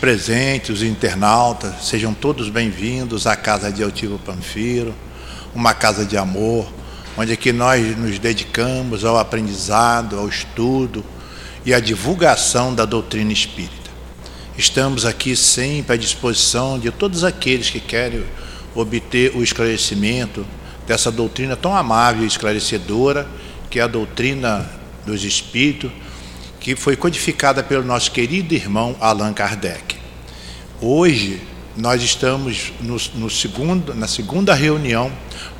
presentes, os internautas, sejam todos bem-vindos à Casa de Altivo Panfiro, uma casa de amor, onde aqui nós nos dedicamos ao aprendizado, ao estudo e à divulgação da doutrina espírita. Estamos aqui sempre à disposição de todos aqueles que querem obter o esclarecimento dessa doutrina tão amável e esclarecedora, que é a doutrina dos espíritos, que foi codificada pelo nosso querido irmão Allan Kardec. Hoje nós estamos no, no segundo, na segunda reunião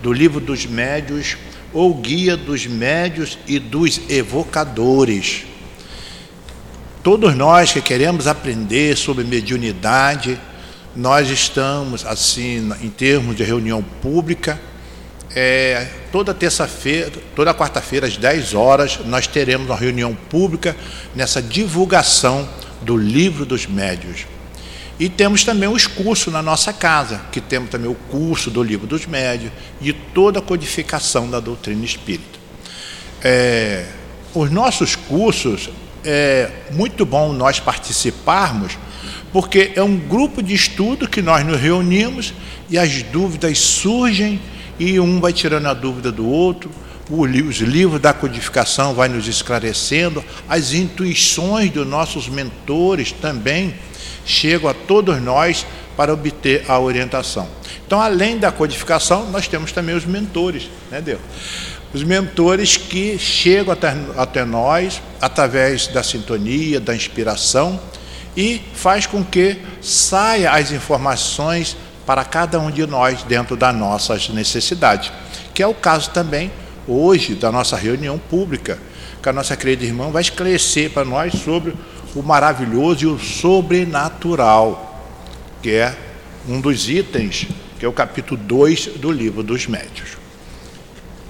do livro dos médios ou guia dos médios e dos evocadores. Todos nós que queremos aprender sobre mediunidade, nós estamos assim em termos de reunião pública é, toda terça-feira, toda quarta-feira, às 10 horas, nós teremos uma reunião pública nessa divulgação do livro dos médios. E temos também os cursos na nossa casa, que temos também o curso do livro dos médios e toda a codificação da doutrina espírita. É, os nossos cursos, é muito bom nós participarmos, porque é um grupo de estudo que nós nos reunimos e as dúvidas surgem e um vai tirando a dúvida do outro, os livros da codificação vai nos esclarecendo, as intuições dos nossos mentores também chegam a todos nós para obter a orientação. Então, além da codificação, nós temos também os mentores, né, Deus? Os mentores que chegam até, até nós através da sintonia, da inspiração e faz com que saia as informações para cada um de nós dentro das nossas necessidades, que é o caso também hoje da nossa reunião pública, que a nossa querida irmã vai esclarecer para nós sobre o maravilhoso e o sobrenatural, que é um dos itens, que é o capítulo 2 do livro dos médios.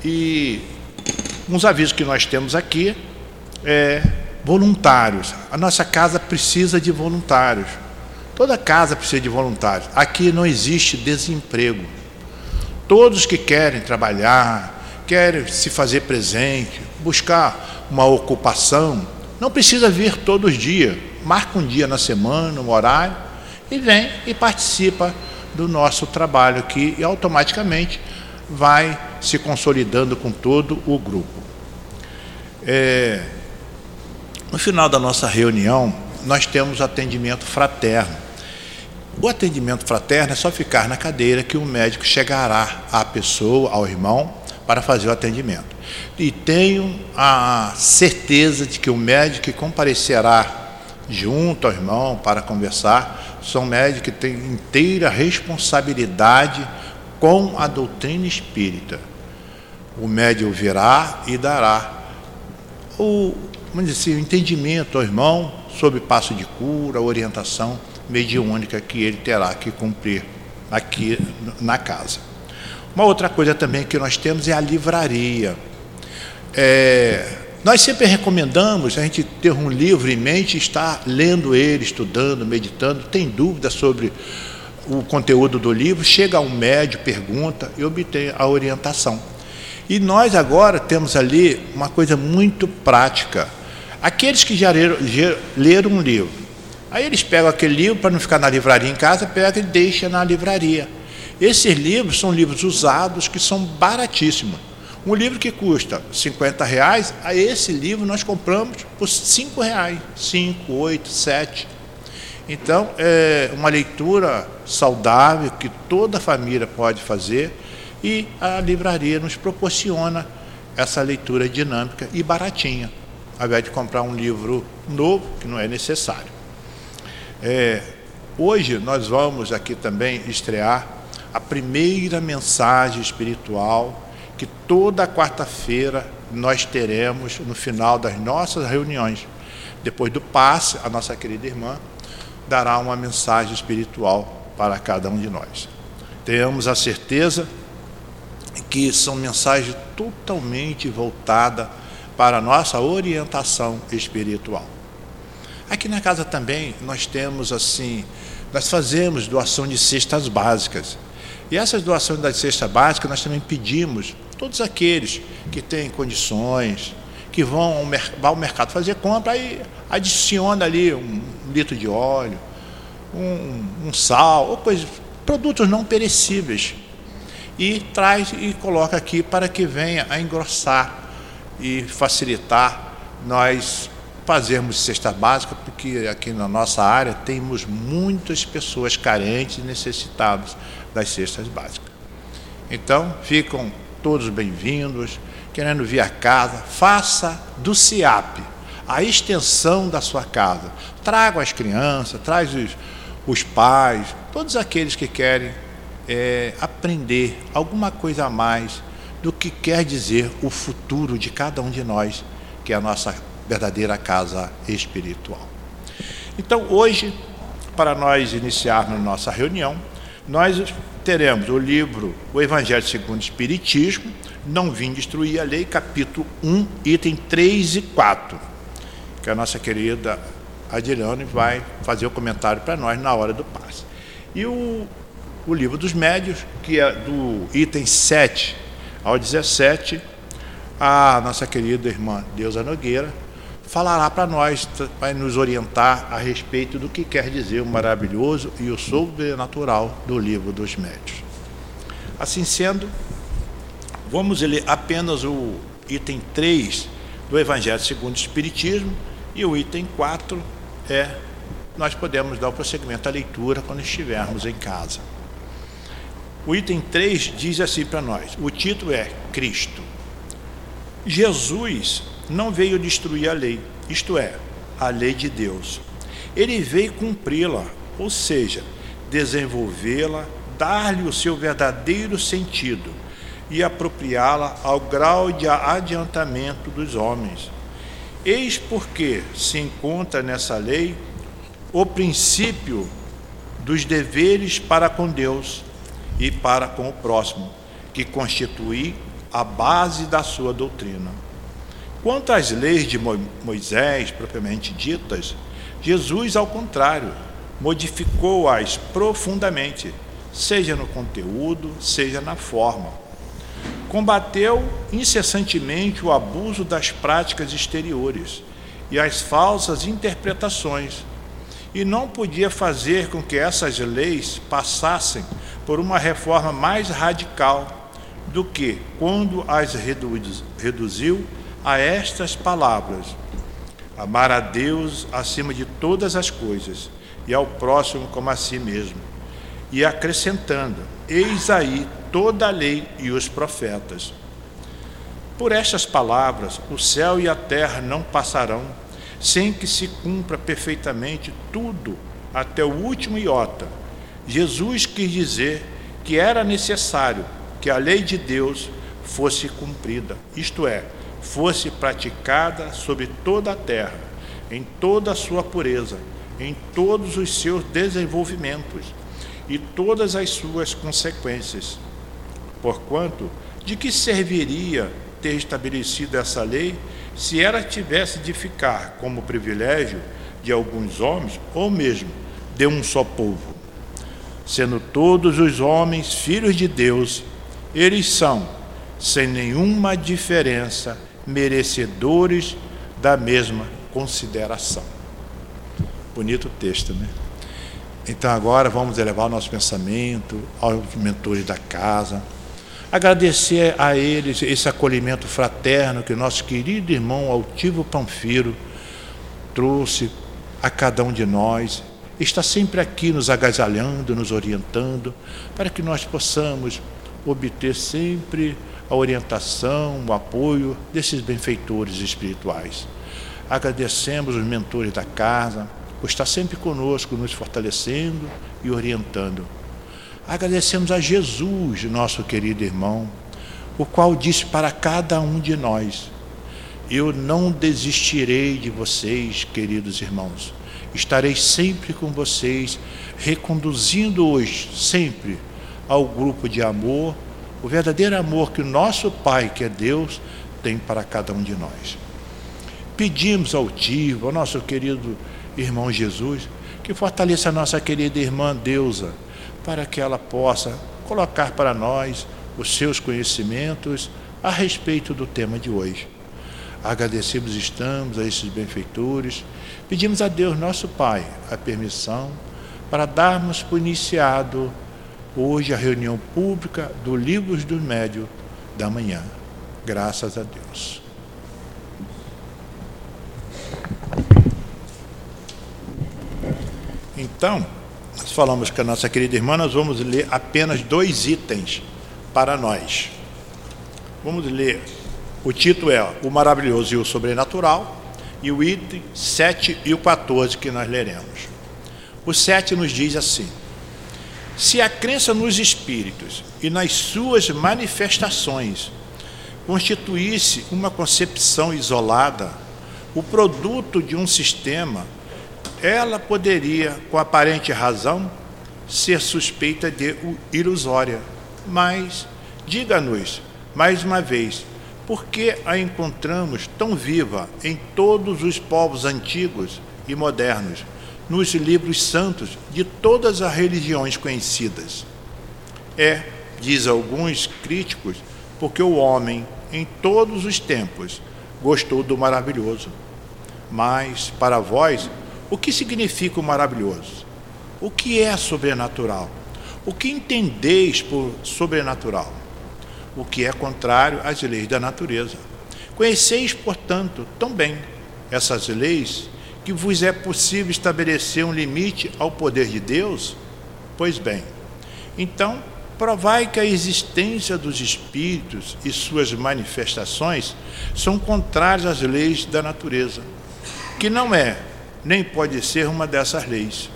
E uns avisos que nós temos aqui é voluntários. A nossa casa precisa de voluntários. Toda casa precisa de voluntários. Aqui não existe desemprego. Todos que querem trabalhar, querem se fazer presente, buscar uma ocupação, não precisa vir todos os dias. Marca um dia na semana, um horário, e vem e participa do nosso trabalho aqui e automaticamente vai se consolidando com todo o grupo. É, no final da nossa reunião, nós temos atendimento fraterno. O atendimento fraterno é só ficar na cadeira que o médico chegará à pessoa, ao irmão, para fazer o atendimento. E tenho a certeza de que o médico que comparecerá junto ao irmão para conversar são médicos que têm inteira responsabilidade com a doutrina espírita. O médico virá e dará o, dizer assim, o entendimento ao irmão sobre passo de cura, orientação mediúnica que ele terá que cumprir aqui na casa. Uma outra coisa também que nós temos é a livraria. É, nós sempre recomendamos a gente ter um livro em mente, estar lendo ele, estudando, meditando. Tem dúvida sobre o conteúdo do livro, chega um médio, pergunta e obtém a orientação. E nós agora temos ali uma coisa muito prática. Aqueles que já leram, já leram um livro, Aí eles pegam aquele livro para não ficar na livraria em casa, pega e deixa na livraria. Esses livros são livros usados que são baratíssimos. Um livro que custa 50 reais, a esse livro nós compramos por 5 reais, 5, 8, 7. Então, é uma leitura saudável que toda família pode fazer e a livraria nos proporciona essa leitura dinâmica e baratinha, ao invés de comprar um livro novo, que não é necessário. É, hoje nós vamos aqui também estrear a primeira mensagem espiritual que toda quarta-feira nós teremos no final das nossas reuniões. Depois do passe, a nossa querida irmã dará uma mensagem espiritual para cada um de nós. Tenhamos a certeza que são mensagens totalmente voltadas para a nossa orientação espiritual. Aqui na casa também nós temos assim, nós fazemos doação de cestas básicas. E essas doações das cestas básicas nós também pedimos todos aqueles que têm condições, que vão ao, ao mercado fazer compra, aí adiciona ali um litro de óleo, um, um sal, ou coisas, produtos não perecíveis. E traz e coloca aqui para que venha a engrossar e facilitar nós fazermos cesta básica, porque aqui na nossa área temos muitas pessoas carentes e necessitadas das cestas básicas. Então, ficam todos bem-vindos, querendo vir a casa, faça do CIAP a extensão da sua casa. Traga as crianças, traz os, os pais, todos aqueles que querem é, aprender alguma coisa a mais do que quer dizer o futuro de cada um de nós, que é a nossa verdadeira casa espiritual. Então, hoje, para nós iniciarmos nossa reunião, nós teremos o livro O Evangelho segundo o Espiritismo, Não Vim Destruir a Lei, capítulo 1, item 3 e 4, que a nossa querida Adilane vai fazer o comentário para nós na hora do passe. E o, o livro dos médios, que é do item 7 ao 17, a nossa querida irmã Deusa Nogueira falará para nós, vai nos orientar a respeito do que quer dizer o maravilhoso e o sobrenatural do livro dos médios. Assim sendo, vamos ler apenas o item 3 do Evangelho segundo o Espiritismo e o item 4 é nós podemos dar o prosseguimento à leitura quando estivermos em casa. O item 3 diz assim para nós: o título é Cristo. Jesus não veio destruir a lei, isto é, a lei de Deus. Ele veio cumpri-la, ou seja, desenvolvê-la, dar-lhe o seu verdadeiro sentido e apropriá-la ao grau de adiantamento dos homens. Eis porque se encontra nessa lei o princípio dos deveres para com Deus e para com o próximo, que constitui a base da sua doutrina. Quanto às leis de Moisés, propriamente ditas, Jesus, ao contrário, modificou-as profundamente, seja no conteúdo, seja na forma. Combateu incessantemente o abuso das práticas exteriores e as falsas interpretações, e não podia fazer com que essas leis passassem por uma reforma mais radical do que quando as reduziu a estas palavras: amar a Deus acima de todas as coisas e ao próximo como a si mesmo. E acrescentando: Eis aí toda a lei e os profetas. Por estas palavras, o céu e a terra não passarão, sem que se cumpra perfeitamente tudo, até o último iota. Jesus quis dizer que era necessário que a lei de Deus fosse cumprida, isto é, fosse praticada sobre toda a terra, em toda a sua pureza, em todos os seus desenvolvimentos e todas as suas consequências. Porquanto, de que serviria ter estabelecido essa lei se ela tivesse de ficar como privilégio de alguns homens ou mesmo de um só povo? Sendo todos os homens filhos de Deus, eles são, sem nenhuma diferença, merecedores da mesma consideração. Bonito texto, né? Então agora vamos elevar o nosso pensamento aos mentores da casa, agradecer a eles esse acolhimento fraterno que nosso querido irmão Altivo Panfiro trouxe a cada um de nós, está sempre aqui nos agasalhando, nos orientando, para que nós possamos obter sempre a orientação, o apoio desses benfeitores espirituais. Agradecemos os mentores da casa, por estar sempre conosco, nos fortalecendo e orientando. Agradecemos a Jesus, nosso querido irmão, o qual disse para cada um de nós: Eu não desistirei de vocês, queridos irmãos. Estarei sempre com vocês, reconduzindo-os sempre ao grupo de amor o verdadeiro amor que o nosso Pai, que é Deus, tem para cada um de nós. Pedimos ao Tio, ao nosso querido irmão Jesus, que fortaleça a nossa querida irmã Deusa, para que ela possa colocar para nós os seus conhecimentos a respeito do tema de hoje. Agradecemos estamos a esses benfeitores, pedimos a Deus, nosso Pai, a permissão para darmos por iniciado hoje a reunião pública do Livros do Médio da manhã. Graças a Deus. Então, nós falamos com a nossa querida irmã, nós vamos ler apenas dois itens para nós. Vamos ler. O título é O Maravilhoso e o Sobrenatural, e o item 7 e o 14 que nós leremos. O 7 nos diz assim: Se a crença nos espíritos e nas suas manifestações constituísse uma concepção isolada, o produto de um sistema, ela poderia, com aparente razão, ser suspeita de ilusória. Mas, diga-nos, mais uma vez, por que a encontramos tão viva em todos os povos antigos e modernos? Nos livros santos de todas as religiões conhecidas. É, diz alguns críticos, porque o homem, em todos os tempos, gostou do maravilhoso. Mas, para vós, o que significa o maravilhoso? O que é sobrenatural? O que entendeis por sobrenatural? O que é contrário às leis da natureza. Conheceis, portanto, também essas leis que vos é possível estabelecer um limite ao poder de Deus? Pois bem, então provai que a existência dos espíritos e suas manifestações são contrárias às leis da natureza, que não é nem pode ser uma dessas leis.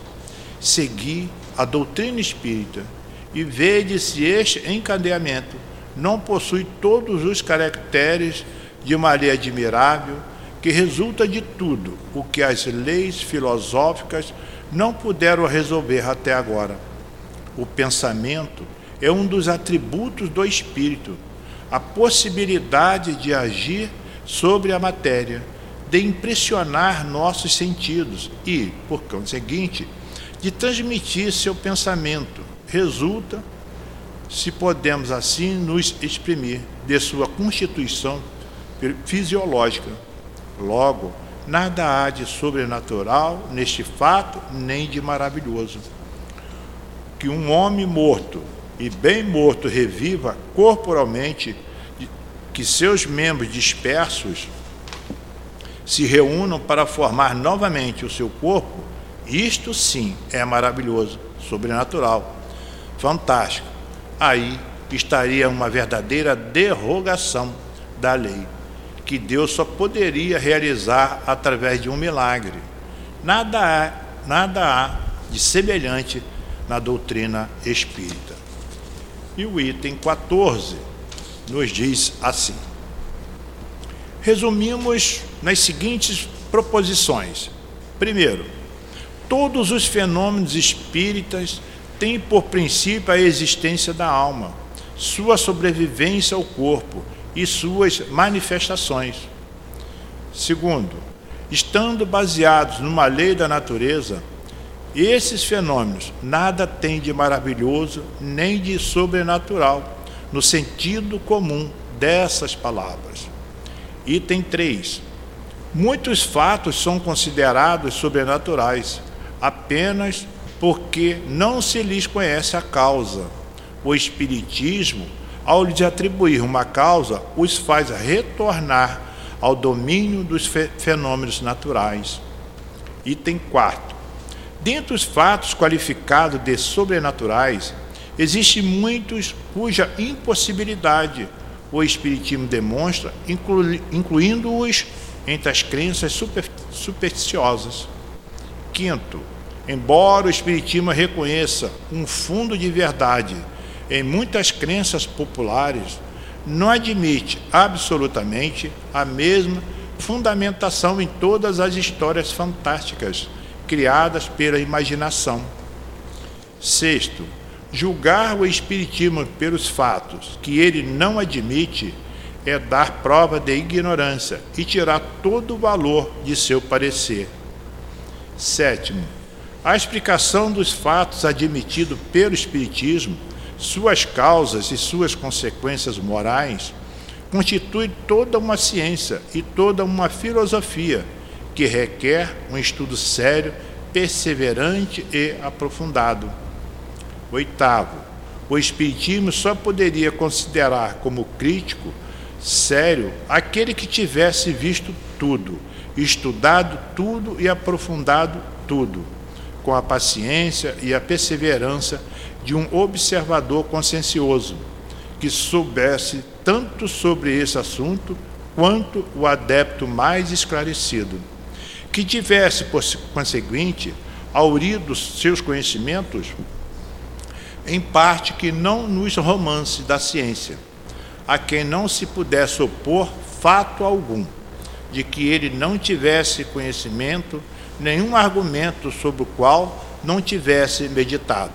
Segui a doutrina espírita e vede se este encadeamento não possui todos os caracteres de uma lei admirável que resulta de tudo o que as leis filosóficas não puderam resolver até agora. O pensamento é um dos atributos do espírito, a possibilidade de agir sobre a matéria, de impressionar nossos sentidos e, por conseguinte, de transmitir seu pensamento. Resulta, se podemos assim nos exprimir, de sua constituição fisiológica. Logo, nada há de sobrenatural neste fato, nem de maravilhoso. Que um homem morto e bem morto reviva corporalmente, que seus membros dispersos se reúnam para formar novamente o seu corpo, isto sim é maravilhoso, sobrenatural, fantástico. Aí estaria uma verdadeira derrogação da lei que Deus só poderia realizar através de um milagre. Nada há, nada há de semelhante na doutrina espírita. E o item 14 nos diz assim: Resumimos nas seguintes proposições. Primeiro, todos os fenômenos espíritas têm por princípio a existência da alma, sua sobrevivência ao corpo e suas manifestações. Segundo, estando baseados numa lei da natureza, esses fenômenos nada têm de maravilhoso nem de sobrenatural, no sentido comum dessas palavras. Item 3. Muitos fatos são considerados sobrenaturais apenas porque não se lhes conhece a causa. O Espiritismo ao lhes atribuir uma causa, os faz retornar ao domínio dos fenômenos naturais. Item 4. Dentre os fatos qualificados de sobrenaturais, existem muitos cuja impossibilidade o Espiritismo demonstra, incluindo-os entre as crenças super, supersticiosas. Quinto, embora o Espiritismo reconheça um fundo de verdade em muitas crenças populares, não admite absolutamente a mesma fundamentação em todas as histórias fantásticas criadas pela imaginação. Sexto, julgar o Espiritismo pelos fatos que ele não admite é dar prova de ignorância e tirar todo o valor de seu parecer. Sétimo, a explicação dos fatos admitido pelo Espiritismo suas causas e suas consequências morais, constitui toda uma ciência e toda uma filosofia que requer um estudo sério perseverante e aprofundado. Oitavo, o Espiritismo só poderia considerar como crítico sério aquele que tivesse visto tudo, estudado tudo e aprofundado tudo, com a paciência e a perseverança de um observador consciencioso, que soubesse tanto sobre esse assunto quanto o adepto mais esclarecido, que tivesse, por conseguinte, aurido seus conhecimentos em parte que não nos romances da ciência, a quem não se pudesse opor fato algum de que ele não tivesse conhecimento, nenhum argumento sobre o qual não tivesse meditado,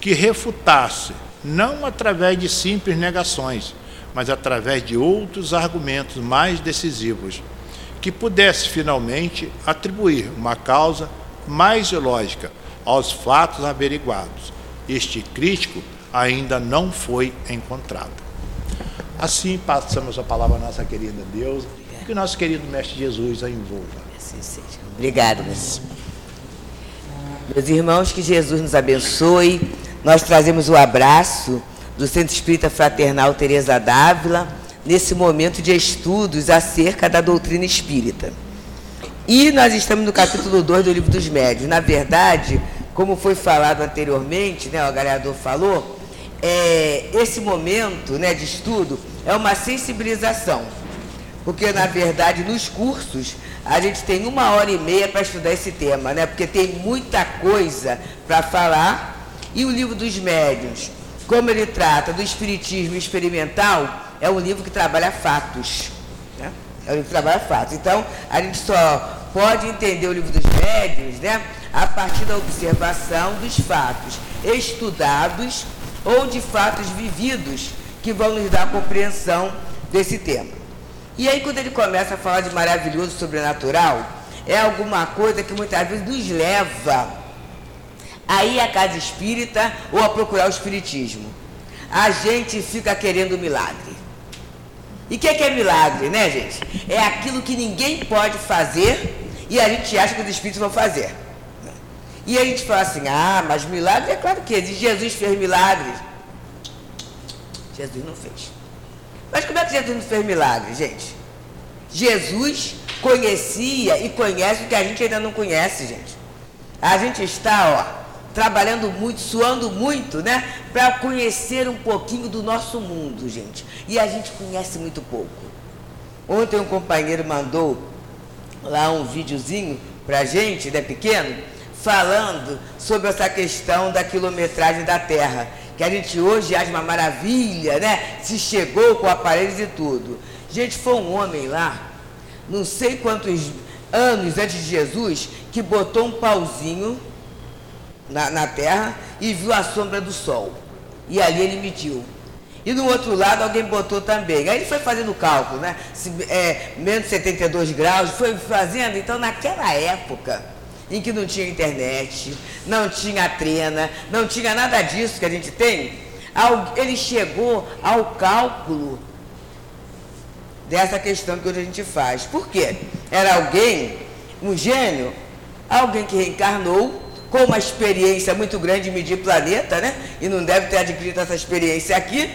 que refutasse, não através de simples negações, mas através de outros argumentos mais decisivos, que pudesse finalmente atribuir uma causa mais lógica aos fatos averiguados. Este crítico ainda não foi encontrado. Assim passamos a palavra à nossa querida Deus, que o nosso querido Mestre Jesus a envolva. Assim seja. Meus. meus irmãos, que Jesus nos abençoe. Nós trazemos o abraço do Centro Espírita Fraternal Teresa Dávila nesse momento de estudos acerca da doutrina espírita. E nós estamos no capítulo 2 do Livro dos Médios. Na verdade, como foi falado anteriormente, né, o agregador falou, é, esse momento né, de estudo é uma sensibilização. Porque, na verdade, nos cursos, a gente tem uma hora e meia para estudar esse tema, né? Porque tem muita coisa para falar. E o livro dos médiuns, como ele trata do espiritismo experimental, é um livro que trabalha fatos. Né? É um livro que trabalha fatos. Então, a gente só pode entender o livro dos médiuns né, a partir da observação dos fatos estudados ou de fatos vividos que vão nos dar a compreensão desse tema. E aí, quando ele começa a falar de maravilhoso sobrenatural, é alguma coisa que muitas vezes nos leva a ir à casa espírita ou a procurar o espiritismo. A gente fica querendo milagre. E o que, que é milagre, né, gente? É aquilo que ninguém pode fazer e a gente acha que os espíritos vão fazer. E a gente fala assim, ah, mas milagre é claro que existe. Jesus fez milagres. Jesus não fez. Mas como é que Jesus não fez milagre, gente? Jesus conhecia e conhece o que a gente ainda não conhece, gente. A gente está, ó, trabalhando muito, suando muito, né? Para conhecer um pouquinho do nosso mundo, gente. E a gente conhece muito pouco. Ontem um companheiro mandou lá um videozinho para a gente, né, pequeno, falando sobre essa questão da quilometragem da Terra. Que a gente hoje acha uma maravilha, né? Se chegou com aparelhos e tudo. Gente, foi um homem lá, não sei quantos anos antes de Jesus, que botou um pauzinho na, na terra e viu a sombra do sol. E ali ele mediu. E no outro lado alguém botou também. Aí ele foi fazendo cálculo, né? Se, é, menos 72 graus, foi fazendo. Então, naquela época, em que não tinha internet, não tinha trena, não tinha nada disso que a gente tem, ele chegou ao cálculo dessa questão que hoje a gente faz. Por quê? Era alguém, um gênio, alguém que reencarnou com uma experiência muito grande de medir planeta, né? E não deve ter adquirido essa experiência aqui.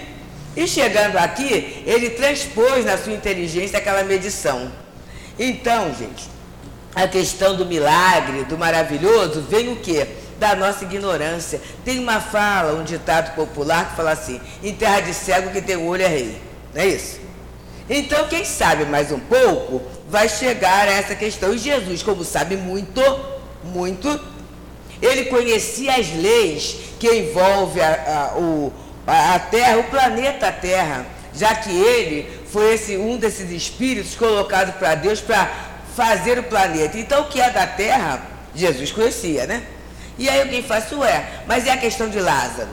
E chegando aqui, ele transpôs na sua inteligência aquela medição. Então, gente, a questão do milagre, do maravilhoso, vem o quê? Da nossa ignorância. Tem uma fala, um ditado popular que fala assim: em terra de cego que tem olho é rei. Não é isso? Então, quem sabe mais um pouco, vai chegar a essa questão. E Jesus, como sabe muito, muito, ele conhecia as leis que envolvem a, a, o, a Terra, o planeta Terra, já que ele foi esse, um desses espíritos colocados para Deus para fazer o planeta. Então, o que é da Terra, Jesus conhecia, né? E aí alguém fala assim, ué, mas e a questão de Lázaro?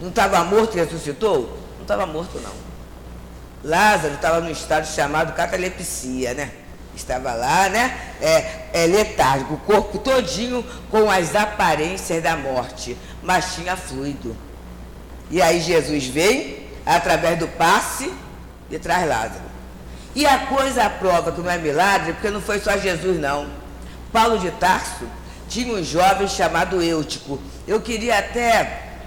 Não estava morto e ressuscitou? Não estava morto, não. Lázaro estava num estado chamado catalepsia, né? Estava lá, né? É, é letárgico, o corpo todinho com as aparências da morte, mas tinha fluido. E aí Jesus vem, através do passe, e traz Lázaro. E a coisa prova que não é milagre, porque não foi só Jesus, não. Paulo de Tarso tinha um jovem chamado Eutico. Eu queria até,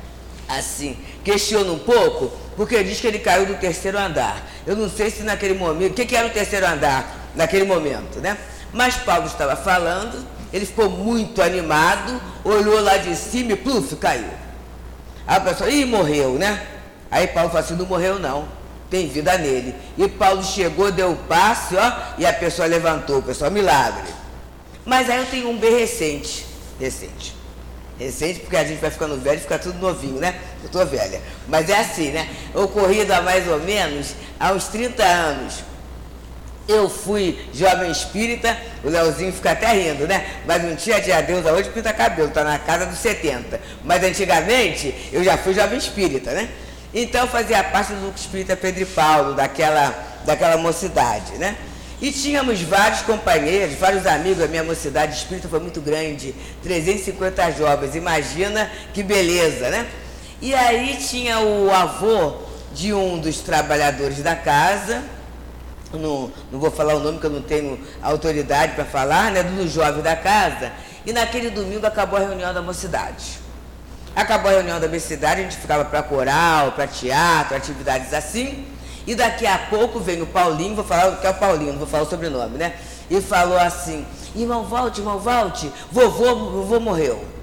assim, questionar um pouco, porque diz que ele caiu do terceiro andar. Eu não sei se naquele momento, o que, que era o terceiro andar naquele momento, né? Mas Paulo estava falando, ele ficou muito animado, olhou lá de cima e pluf, caiu. A pessoa, ih, morreu, né? Aí Paulo falou assim, não morreu não, tem vida nele. E Paulo chegou, deu o passe, ó, e a pessoa levantou, pessoal, milagre. Mas aí eu tenho um bem recente, recente. Recente porque a gente vai ficando velho e fica tudo novinho, né? Eu tô velha. Mas é assim, né? Ocorrido há mais ou menos há uns 30 anos. Eu fui jovem espírita, o Leozinho fica até rindo, né? Mas não tinha dia Deus hoje pinta cabelo, tá na casa dos 70. Mas antigamente eu já fui jovem espírita, né? Então eu fazia parte do espírita Pedro e Paulo, daquela, daquela mocidade, né? E tínhamos vários companheiros, vários amigos, a minha mocidade espírita foi muito grande, 350 jovens, imagina que beleza, né? E aí tinha o avô de um dos trabalhadores da casa, não, não vou falar o nome que eu não tenho autoridade para falar, né, do jovem da casa, e naquele domingo acabou a reunião da mocidade. Acabou a reunião da mocidade, a gente ficava para coral, para teatro, atividades assim, e daqui a pouco vem o Paulinho, vou falar que é o Paulinho, não vou falar o sobrenome, né? E falou assim, irmão Valte, irmão Valte, vovô, vovô morreu.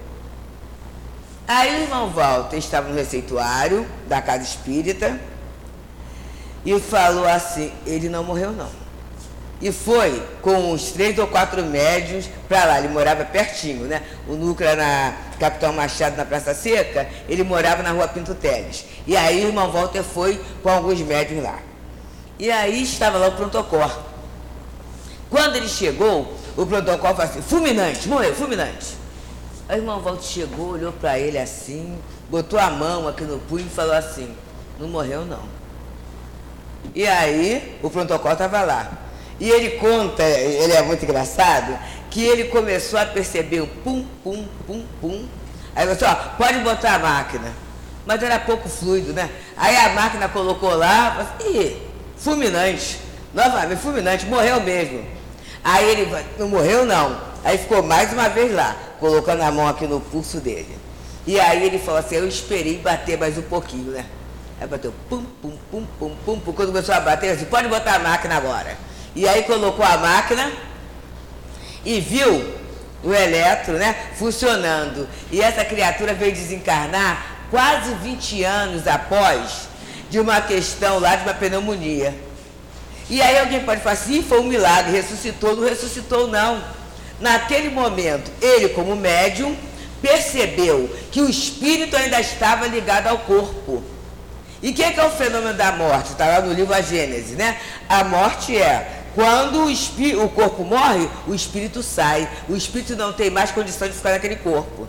Aí o irmão Walter estava no receituário da casa espírita, e falou assim: ele não morreu, não. E foi com uns três ou quatro médios para lá. Ele morava pertinho, né? O núcleo era na Capitão Machado, na Praça Seca, ele morava na rua Pinto Teles. E aí o irmão Walter foi com alguns médios lá. E aí estava lá o protocolo. Quando ele chegou, o protocolo falou assim: fulminante, morreu, fulminante. Aí o irmão Walter chegou, olhou para ele assim, botou a mão aqui no punho e falou assim: não morreu, não. E aí o protocolo estava lá. E ele conta, ele é muito engraçado, que ele começou a perceber o pum, pum, pum, pum. Aí você, ó, pode botar a máquina. Mas era pouco fluido, né? Aí a máquina colocou lá, e fulminante. Novamente, fulminante, morreu mesmo. Aí ele, não morreu não. Aí ficou mais uma vez lá, colocando a mão aqui no pulso dele. E aí ele falou assim, eu esperei bater mais um pouquinho, né? Aí bateu pum, pum, pum, pum, pum, pum. Quando começou a bater, assim, pode botar a máquina agora. E aí colocou a máquina e viu o eletro, né, funcionando. E essa criatura veio desencarnar quase 20 anos após de uma questão lá de uma pneumonia. E aí alguém pode falar assim, foi um milagre, ressuscitou, não ressuscitou não. Naquele momento, ele como médium percebeu que o espírito ainda estava ligado ao corpo. E o que, que, é o fenômeno da morte? Está lá no livro A Gênese, né? A morte é quando o, o corpo morre, o espírito sai. O espírito não tem mais condição de ficar naquele corpo.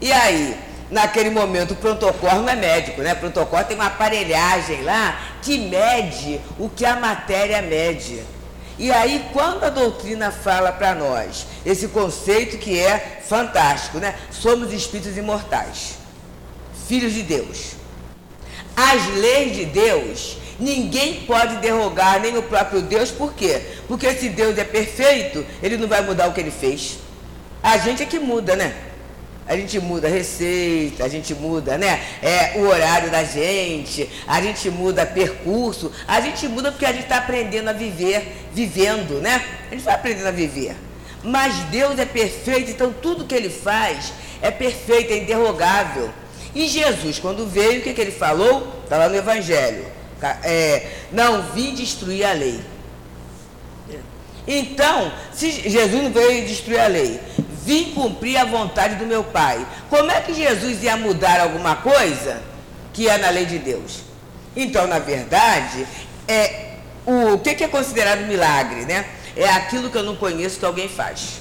E aí, naquele momento, o protocolo não é médico, né? O protocolo tem uma aparelhagem lá que mede o que a matéria mede. E aí, quando a doutrina fala para nós esse conceito que é fantástico, né? Somos espíritos imortais, filhos de Deus. As leis de Deus, ninguém pode derrogar, nem o próprio Deus, por quê? Porque se Deus é perfeito, ele não vai mudar o que ele fez. A gente é que muda, né? A gente muda a receita, a gente muda né? é, o horário da gente, a gente muda percurso, a gente muda porque a gente está aprendendo a viver, vivendo, né? A gente vai aprendendo a viver. Mas Deus é perfeito, então tudo que ele faz é perfeito, é interrogável. E Jesus, quando veio, o que, que ele falou? Está lá no Evangelho. É, não vim destruir a lei. Então, se Jesus não veio destruir a lei, vim cumprir a vontade do meu Pai. Como é que Jesus ia mudar alguma coisa que é na lei de Deus? Então, na verdade, é o, o que, que é considerado milagre, né? É aquilo que eu não conheço que alguém faz.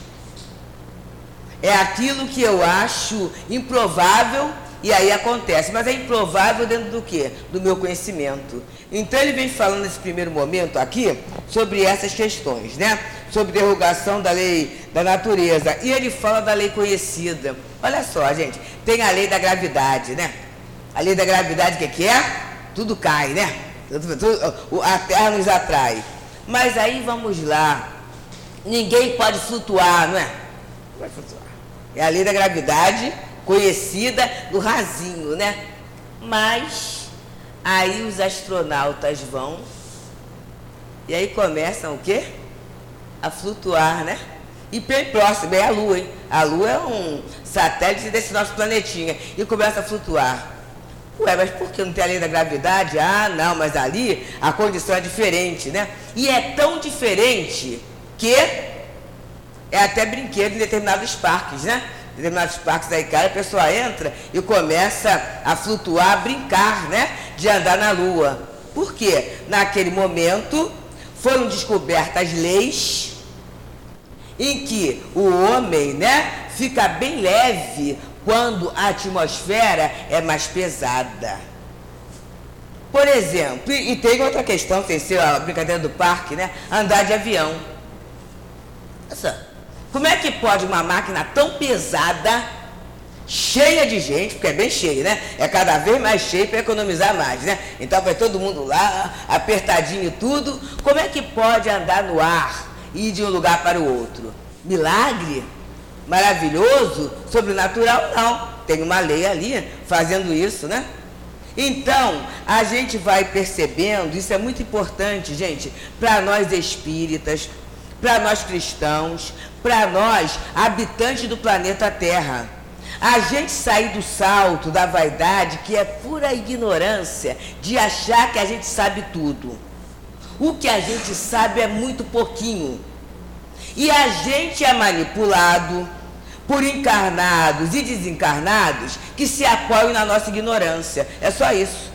É aquilo que eu acho improvável e aí acontece, mas é improvável dentro do quê? Do meu conhecimento. Então ele vem falando nesse primeiro momento aqui sobre essas questões, né? Sobre derrogação da lei da natureza. E ele fala da lei conhecida. Olha só, gente, tem a lei da gravidade, né? A lei da gravidade, o que, que é? Tudo cai, né? A terra nos atrai. Mas aí vamos lá. Ninguém pode flutuar, não é? Vai flutuar. É a lei da gravidade conhecida do rasinho, né? Mas aí os astronautas vão e aí começam o quê? A flutuar, né? E bem próximo, é a Lua, hein? A Lua é um satélite desse nosso planetinha. E começa a flutuar. Ué, mas por que não tem a lei da gravidade? Ah, não, mas ali a condição é diferente, né? E é tão diferente que é até brinquedo em determinados parques, né? Determinados parques aí, cara, a pessoa entra e começa a flutuar, a brincar, né? De andar na lua. Por quê? Naquele momento foram descobertas leis em que o homem, né, fica bem leve quando a atmosfera é mais pesada. Por exemplo, e, tem outra questão, tem ser a brincadeira do parque, né? Andar de avião. Nossa, como é que pode uma máquina tão pesada, cheia de gente, porque é bem cheia, né? É cada vez mais cheia para economizar mais, né? Então vai todo mundo lá, apertadinho tudo. Como é que pode andar no ar e ir de um lugar para o outro? Milagre? Maravilhoso? Sobrenatural? Não. Tem uma lei ali fazendo isso, né? Então, a gente vai percebendo, isso é muito importante, gente, para nós espíritas, para nós cristãos, para nós habitantes do planeta Terra. A gente sair do salto da vaidade, que é pura ignorância, de achar que a gente sabe tudo. O que a gente sabe é muito pouquinho. E a gente é manipulado por encarnados e desencarnados que se apoiam na nossa ignorância. É só isso.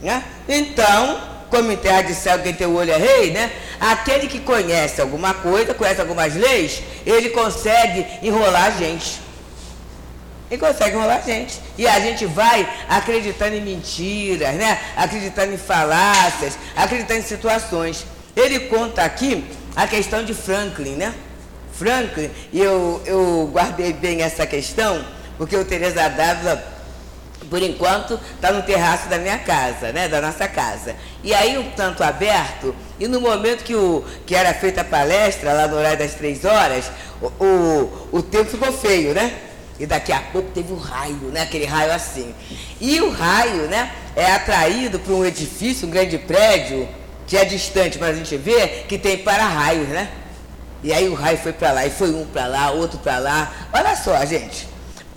Né? Então, como em terra de céu quem tem o olho é rei, né? Aquele que conhece alguma coisa, conhece algumas leis, ele consegue enrolar a gente. Ele consegue enrolar a gente. E a gente vai acreditando em mentiras, né? Acreditando em falácias, acreditando em situações. Ele conta aqui a questão de Franklin, né? Franklin, e eu, eu guardei bem essa questão, porque o Teresa Dávila por enquanto, está no terraço da minha casa, né? Da nossa casa. E aí, um tanto aberto, e no momento que, o, que era feita a palestra, lá no horário das três horas, o, o, o tempo ficou feio, né? E daqui a pouco teve um raio, né? Aquele raio assim. E o raio, né? É atraído por um edifício, um grande prédio, que é distante, mas a gente vê que tem para-raios, né? E aí o raio foi para lá, e foi um para lá, outro para lá. Olha só, gente.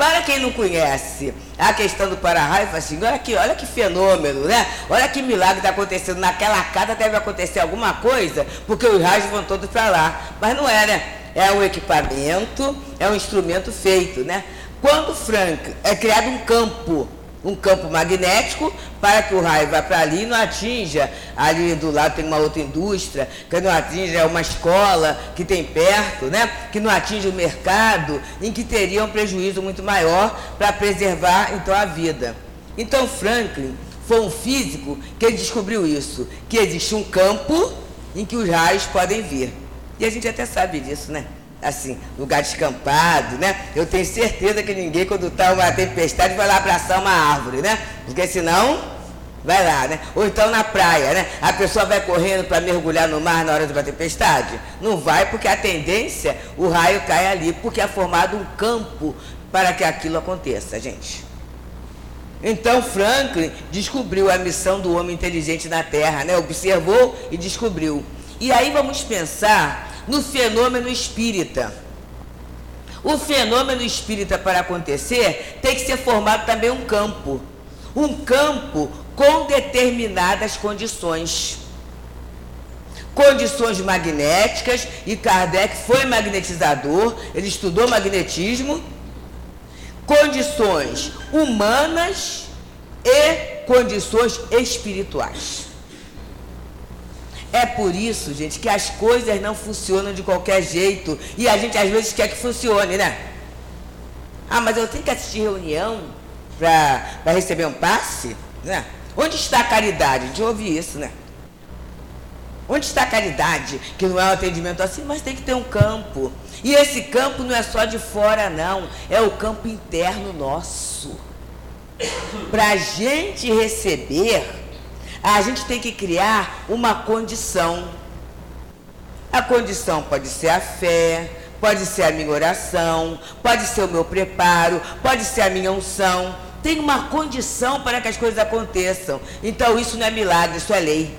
Para quem não conhece a questão do para-raio, fala assim, olha aqui, olha que fenômeno, né? Olha que milagre está acontecendo. Naquela casa deve acontecer alguma coisa, porque os raios vão todos para lá. Mas não é, né? É um equipamento, é um instrumento feito, né? Quando Frank é criado um campo um campo magnético para que o raio vá para ali e não atinja. Ali do lado tem uma outra indústria, que não atinja uma escola que tem perto, né? que não atinja o mercado, em que teria um prejuízo muito maior para preservar então a vida. Então Franklin foi um físico que descobriu isso, que existe um campo em que os raios podem vir. E a gente até sabe disso, né? Assim, lugar descampado, né? Eu tenho certeza que ninguém, quando está uma tempestade, vai lá abraçar uma árvore, né? Porque senão, vai lá, né? Ou então na praia, né? A pessoa vai correndo para mergulhar no mar na hora de uma tempestade? Não vai, porque a tendência, o raio cai ali, porque é formado um campo para que aquilo aconteça, gente. Então Franklin descobriu a missão do homem inteligente na Terra, né? Observou e descobriu. E aí vamos pensar no fenômeno espírita. O fenômeno espírita, para acontecer, tem que ser formado também um campo. Um campo com determinadas condições. Condições magnéticas, e Kardec foi magnetizador, ele estudou magnetismo. Condições humanas e condições espirituais. É por isso, gente, que as coisas não funcionam de qualquer jeito. E a gente às vezes quer que funcione, né? Ah, mas eu tenho que assistir reunião para receber um passe? Né? Onde está a caridade? A gente ouve isso, né? Onde está a caridade? Que não é um atendimento assim, mas tem que ter um campo. E esse campo não é só de fora, não. É o campo interno nosso. Para a gente receber a gente tem que criar uma condição. A condição pode ser a fé, pode ser a minha oração, pode ser o meu preparo, pode ser a minha unção. Tem uma condição para que as coisas aconteçam. Então isso não é milagre, isso é lei.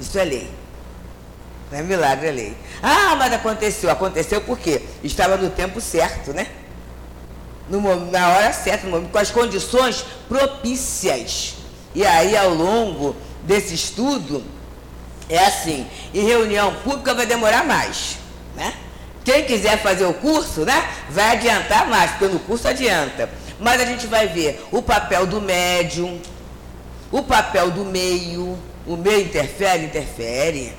Isso é lei. Não é milagre, é lei. Ah, mas aconteceu. Aconteceu porque estava no tempo certo, né? No, na hora certa, no, com as condições propícias. E aí, ao longo desse estudo, é assim, em reunião pública vai demorar mais, né? Quem quiser fazer o curso, né, vai adiantar mais, porque no curso adianta. Mas a gente vai ver o papel do médium, o papel do meio, o meio interfere, interfere.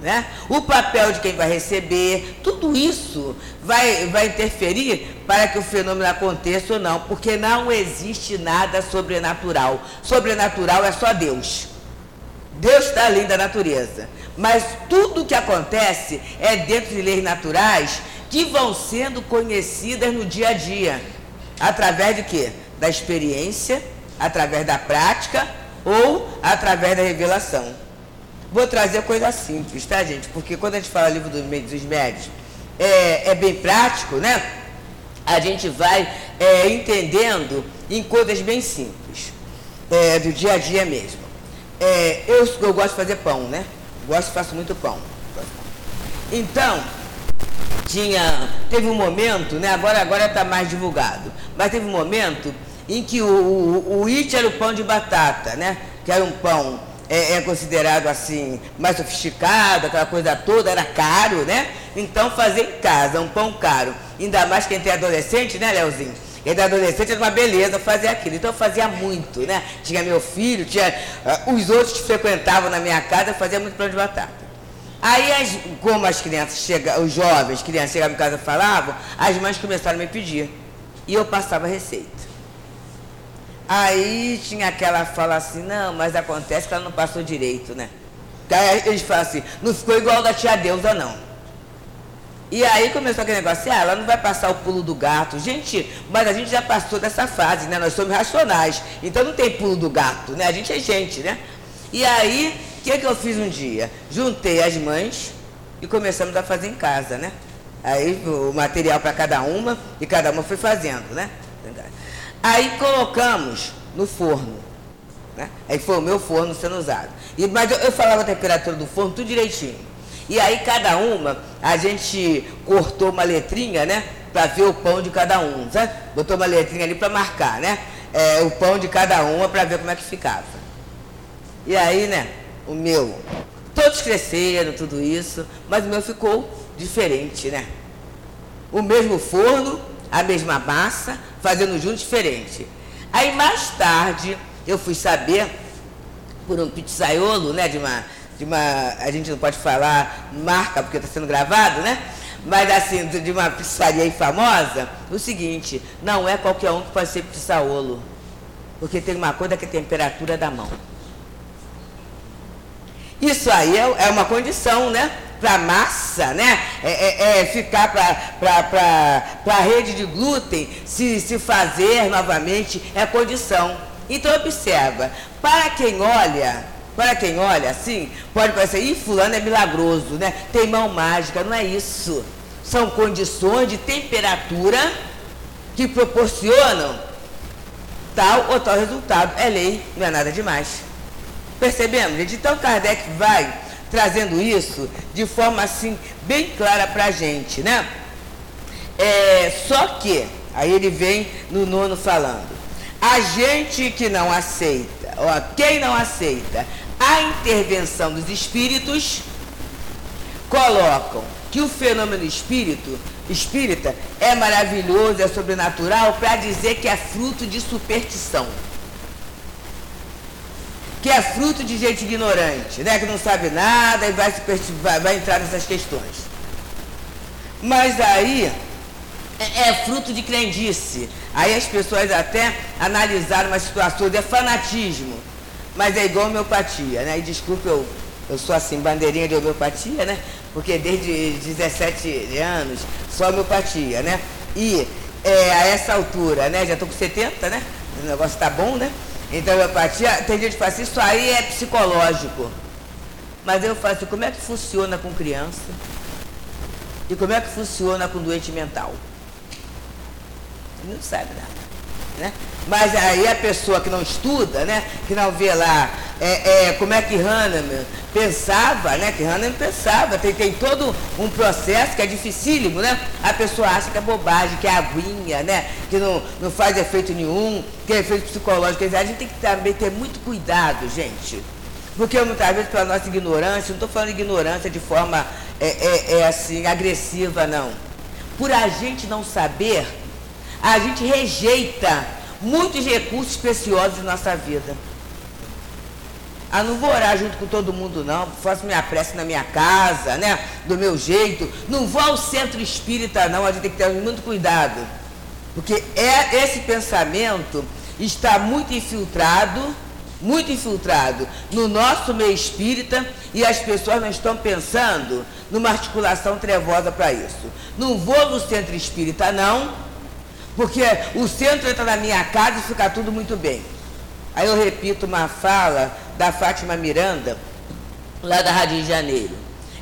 Né? O papel de quem vai receber, tudo isso vai, vai interferir para que o fenômeno aconteça ou não, porque não existe nada sobrenatural. Sobrenatural é só Deus. Deus está além da natureza. Mas tudo o que acontece é dentro de leis naturais que vão sendo conhecidas no dia a dia. Através de quê? Da experiência, através da prática ou através da revelação. Vou trazer coisa simples, tá, gente? Porque quando a gente fala livro dos médios, é, é bem prático, né? A gente vai é, entendendo em coisas bem simples, é, do dia a dia mesmo. É, eu, eu gosto de fazer pão, né? Gosto, faço muito pão. Então, tinha, teve um momento, né? Agora agora está mais divulgado, mas teve um momento em que o, o, o it era o pão de batata, né? Que era um pão é, é, considerado assim mais sofisticado, aquela coisa toda, era caro, né? Então fazer em casa um pão caro, ainda mais quem tem adolescente, né, Leozinho? Quem tem adolescente era uma beleza fazer aquilo. Então eu fazia muito, né? Tinha meu filho, tinha uh, os outros que frequentavam na minha casa, eu fazia muito pão de batata. Aí, as, como as crianças chegam, os jovens, crianças chegavam em casa e falavam, as mães começaram a me pedir. E eu passava receita. Aí tinha aquela fala assim, não, mas acontece que ela não passou direito, né? Aí eles falam assim, não ficou igual da tia Deusa, não. E aí começou aquele negócio, ah, ela não vai passar o pulo do gato. Gente, mas a gente já passou dessa fase, né? Nós somos racionais. Então não tem pulo do gato, né? A gente é gente, né? E aí, o que, que eu fiz um dia? Juntei as mães e começamos a fazer em casa, né? Aí o material para cada uma e cada uma foi fazendo, né? Aí colocamos no forno. Né? Aí foi o meu forno sendo usado. E, mas eu, eu falava a temperatura do forno tudo direitinho. E aí cada uma, a gente cortou uma letrinha, né? Para ver o pão de cada um. Sabe? Botou uma letrinha ali para marcar, né? É, o pão de cada uma para ver como é que ficava. E aí, né? O meu, todos cresceram, tudo isso, mas o meu ficou diferente, né? O mesmo forno, a mesma massa, fazendo junto diferente. Aí mais tarde eu fui saber, por um pizzaiolo, né, de uma, de uma. A gente não pode falar marca porque está sendo gravado, né? Mas assim, de uma pizzaria famosa, o seguinte, não é qualquer um que pode ser pizzaiolo. Porque tem uma coisa que é a temperatura da mão. Isso aí é, é uma condição, né? para a massa, né? É, é, é ficar para a rede de glúten se, se fazer novamente é condição. Então observa, para quem olha, para quem olha assim, pode parecer, ih, fulano é milagroso, né? Tem mão mágica, não é isso. São condições de temperatura que proporcionam tal ou tal resultado. É lei, não é nada demais. Percebemos, gente? Então Kardec vai trazendo isso de forma assim bem clara para a gente, né? É, só que, aí ele vem no nono falando, a gente que não aceita, ó, quem não aceita a intervenção dos espíritos, colocam que o fenômeno espírito, espírita é maravilhoso, é sobrenatural, para dizer que é fruto de superstição que é fruto de gente ignorante, né? que não sabe nada e vai, vai, vai entrar nessas questões. Mas aí é, é, fruto de crendice. Aí as pessoas até analisaram uma situação de fanatismo, mas é igual homeopatia, né? E desculpe, eu, eu sou assim, bandeirinha de homeopatia, né? Porque desde 17 anos só homeopatia, né? E é, a essa altura, né? Já estou com 70, né? O negócio está bom, né? Então, homeopatia, tem gente que fala assim, isso aí é psicológico. Mas eu falo assim, como é que funciona com criança? E como é que funciona com doente mental? Não sabe nada. Né? Mas aí a pessoa que não estuda, né, que não vê lá é, é, como é que Hahnemann pensava, né, que Hahnemann pensava, tem, tem todo um processo que é dificílimo, né? A pessoa acha que é bobagem, que é aguinha, né, que não, não faz efeito nenhum, que é efeito psicológico. A gente tem que também ter muito cuidado, gente. Porque muitas vezes, pela nossa ignorância, não estou falando ignorância de forma é, é, é assim, agressiva, não. Por a gente não saber, a gente rejeita muitos recursos preciosos de nossa vida. Ah, não vou orar junto com todo mundo, não. Faço minha prece na minha casa, né? Do meu jeito. Não vou ao centro espírita, não. A gente tem que ter muito cuidado. Porque é, esse pensamento está muito infiltrado, muito infiltrado no nosso meio espírita e as pessoas não estão pensando numa articulação trevosa para isso. Não vou no centro espírita, não porque o centro entra na minha casa e fica tudo muito bem. Aí eu repito uma fala da Fátima Miranda, lá da Rádio de Janeiro.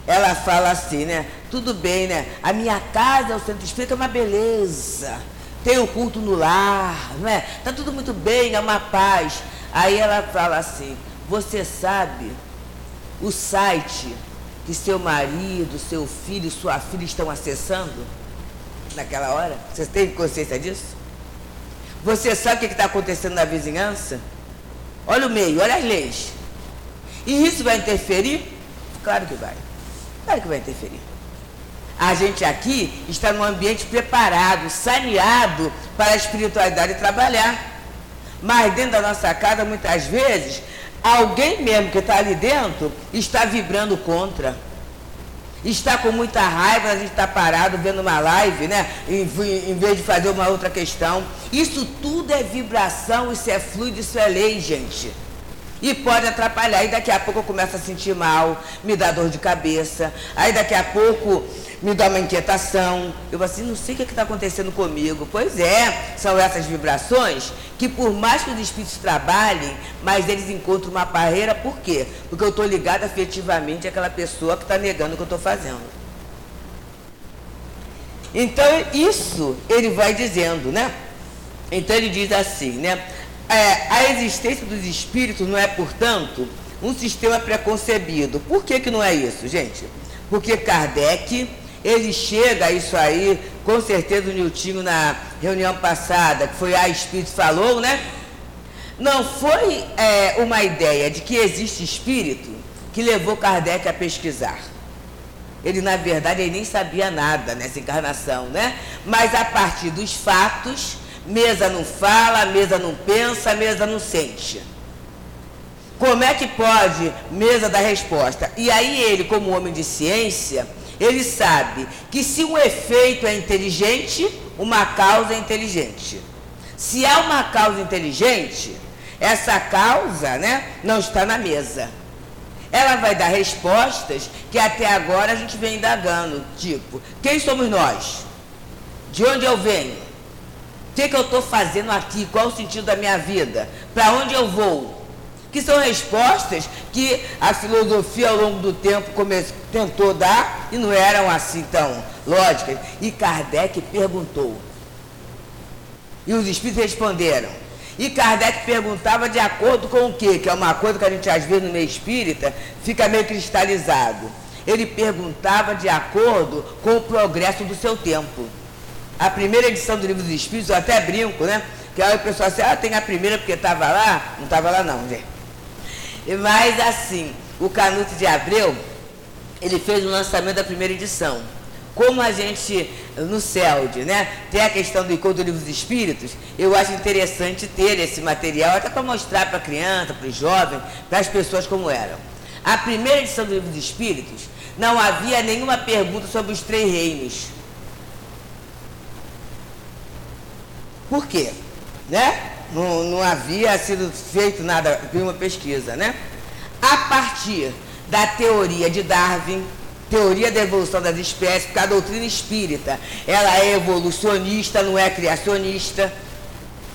Ela fala assim, né? Tudo bem, né? A minha casa, o centro espírita é uma beleza. Tem o culto no lar, né? Tá tudo muito bem, é uma paz. Aí ela fala assim: Você sabe o site que seu marido, seu filho, sua filha estão acessando? Naquela hora? Você tem consciência disso? Você sabe o que está acontecendo na vizinhança? Olha o meio, olha as leis. E isso vai interferir? Claro que vai. Claro que vai interferir. A gente aqui está num ambiente preparado, saneado para a espiritualidade trabalhar. Mas dentro da nossa casa, muitas vezes, alguém mesmo que está ali dentro está vibrando contra está com muita raiva, a gente está parado vendo uma live, né? Em, em, vez de fazer uma outra questão. Isso tudo é vibração, isso é fluido, isso é lei, gente. E pode atrapalhar. E daqui a pouco eu começo a sentir mal, me dá dor de cabeça. Aí daqui a pouco me dá uma inquietação. Eu assim, não sei o que é está acontecendo comigo. Pois é, são essas vibrações que por mais que os espíritos trabalhem, mas eles encontram uma barreira, por quê? Porque eu estou ligada afetivamente àquela pessoa que está negando o que eu estou fazendo. Então, isso ele vai dizendo, né? Então ele diz assim, né? É, a existência dos espíritos não é, portanto, um sistema preconcebido. Por que, que não é isso, gente? Porque Kardec, ele chega a isso aí, com certeza o Niltinho na reunião passada, que foi a Espírito falou, né? Não foi é, uma ideia de que existe espírito que levou Kardec a pesquisar. Ele, na verdade, ele nem sabia nada nessa encarnação, né? Mas a partir dos fatos, Mesa não fala, mesa não pensa, mesa não sente. Como é que pode mesa dar resposta? E aí ele, como homem de ciência, ele sabe que se um efeito é inteligente, uma causa é inteligente. Se há uma causa inteligente, essa causa né, não está na mesa. Ela vai dar respostas que até agora a gente vem indagando, tipo, quem somos nós? De onde eu venho? Que, que eu estou fazendo aqui? Qual o sentido da minha vida? Para onde eu vou? Que são respostas que a filosofia ao longo do tempo tentou dar e não eram assim tão lógicas. E Kardec perguntou. E os espíritos responderam. E Kardec perguntava de acordo com o quê? Que é uma coisa que a gente às vezes no meio espírita fica meio cristalizado. Ele perguntava de acordo com o progresso do seu tempo a primeira edição do Livro dos Espíritos, eu até brinco, né? Que aí o pessoal assim, ah, tem a primeira porque estava lá. Não estava lá não, gente. Mas assim, o Canuto de Abreu, ele fez o lançamento da primeira edição. Como a gente, no CELD, né, tem a questão do encontro do Livro dos Espíritos, eu acho interessante ter esse material, até para mostrar para a criança, para os jovens, para as pessoas como eram. A primeira edição do Livro dos Espíritos, não havia nenhuma pergunta sobre os três reinos Por quê? Né? Não, não havia sido feito nada, uma pesquisa, né? A partir da teoria de Darwin, teoria da evolução das espécies, porque a doutrina espírita, ela é evolucionista, não é criacionista.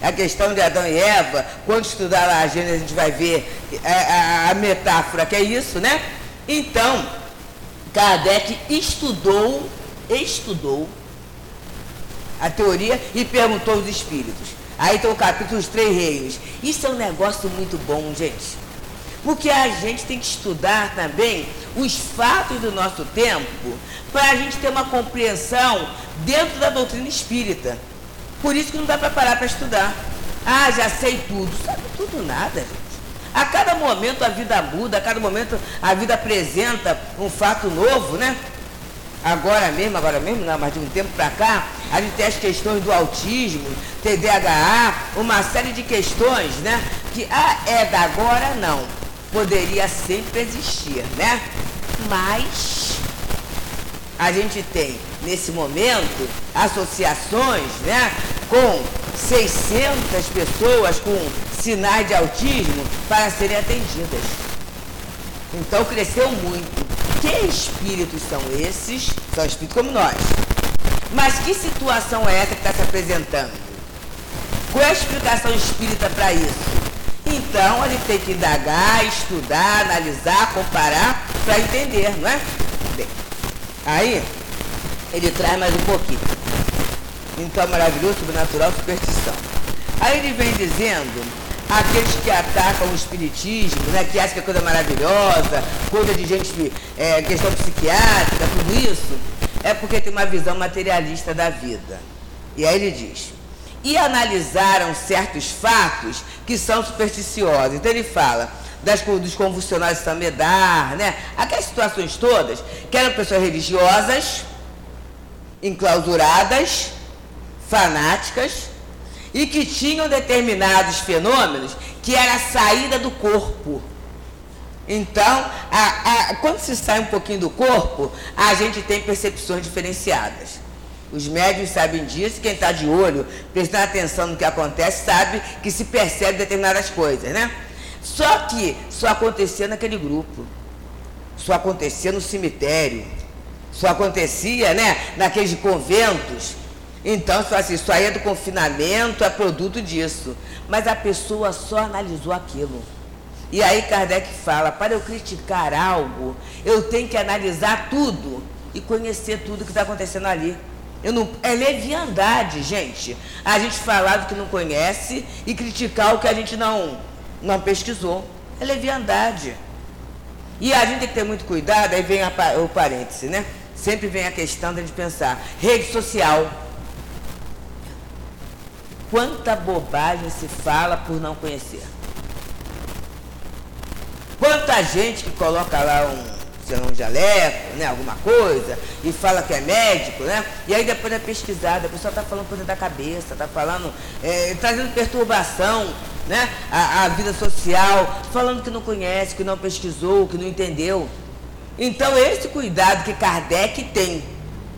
A questão de Adão e Eva, quando estudar lá a Gênesis, a gente vai ver a, é, a, a metáfora que é isso, né? Então, Kardec estudou estudou a teoria e perguntou aos espíritos. Aí tem o capítulo Os Três Reinos. Isso é um negócio muito bom, gente. Porque a gente tem que estudar também os fatos do nosso tempo para a gente ter uma compreensão dentro da doutrina espírita. Por isso que não dá para parar para estudar. Ah, já sei tudo. Sabe tudo nada, gente. A cada momento a vida muda, a cada momento a vida apresenta um fato novo, né? Agora mesmo, agora mesmo, não, mas de um tempo para cá, a gente tem as questões do autismo, TDAH, uma série de questões, né? Que ah, é da agora, não. Poderia sempre existir, né? Mas a gente tem, nesse momento, associações, né? Com 600 pessoas com sinais de autismo para serem atendidas. Então cresceu muito. Que espíritos são esses? São espíritos como nós. Mas que situação é essa que está se apresentando? Qual é a explicação espírita para isso? Então gente tem que indagar, estudar, analisar, comparar para entender, não é? Bem, aí ele traz mais um pouquinho. Então maravilhoso, sobrenatural, superstição. Aí ele vem dizendo aqueles que atacam o espiritismo, né, que acham que é coisa maravilhosa, coisa de gente, é, questão psiquiátrica, tudo isso, é porque tem uma visão materialista da vida. E aí ele diz, e analisaram certos fatos que são supersticiosos. Então ele fala das, dos convulsionários de Samedar, né? aquelas situações todas, que eram pessoas religiosas, enclausuradas, fanáticas, e que tinham determinados fenômenos que era a saída do corpo. Então, a, a, quando se sai um pouquinho do corpo, a gente tem percepções diferenciadas. Os médios sabem disso, quem está de olho, prestando atenção no que acontece, sabe que se percebe determinadas coisas, né? Só que só acontecia naquele grupo, só acontecia no cemitério, só acontecia né, naqueles conventos então, se assim, isso aí é do confinamento, é produto disso. Mas a pessoa só analisou aquilo. E aí Kardec fala, para eu criticar algo, eu tenho que analisar tudo e conhecer tudo que está acontecendo ali. Eu não, é leviandade, gente. A gente falar do que não conhece e criticar o que a gente não, não pesquisou. É leviandade. E a gente tem que ter muito cuidado, aí vem a, o parêntese, né? Sempre vem a questão de pensar. Rede social Quanta bobagem se fala por não conhecer. Quanta gente que coloca lá um, sei lá, um jaleco, né, alguma coisa, e fala que é médico, né? E aí depois é pesquisada, a pessoa está falando coisa da cabeça, está falando, é, trazendo perturbação, né? A, a vida social, falando que não conhece, que não pesquisou, que não entendeu. Então esse cuidado que Kardec tem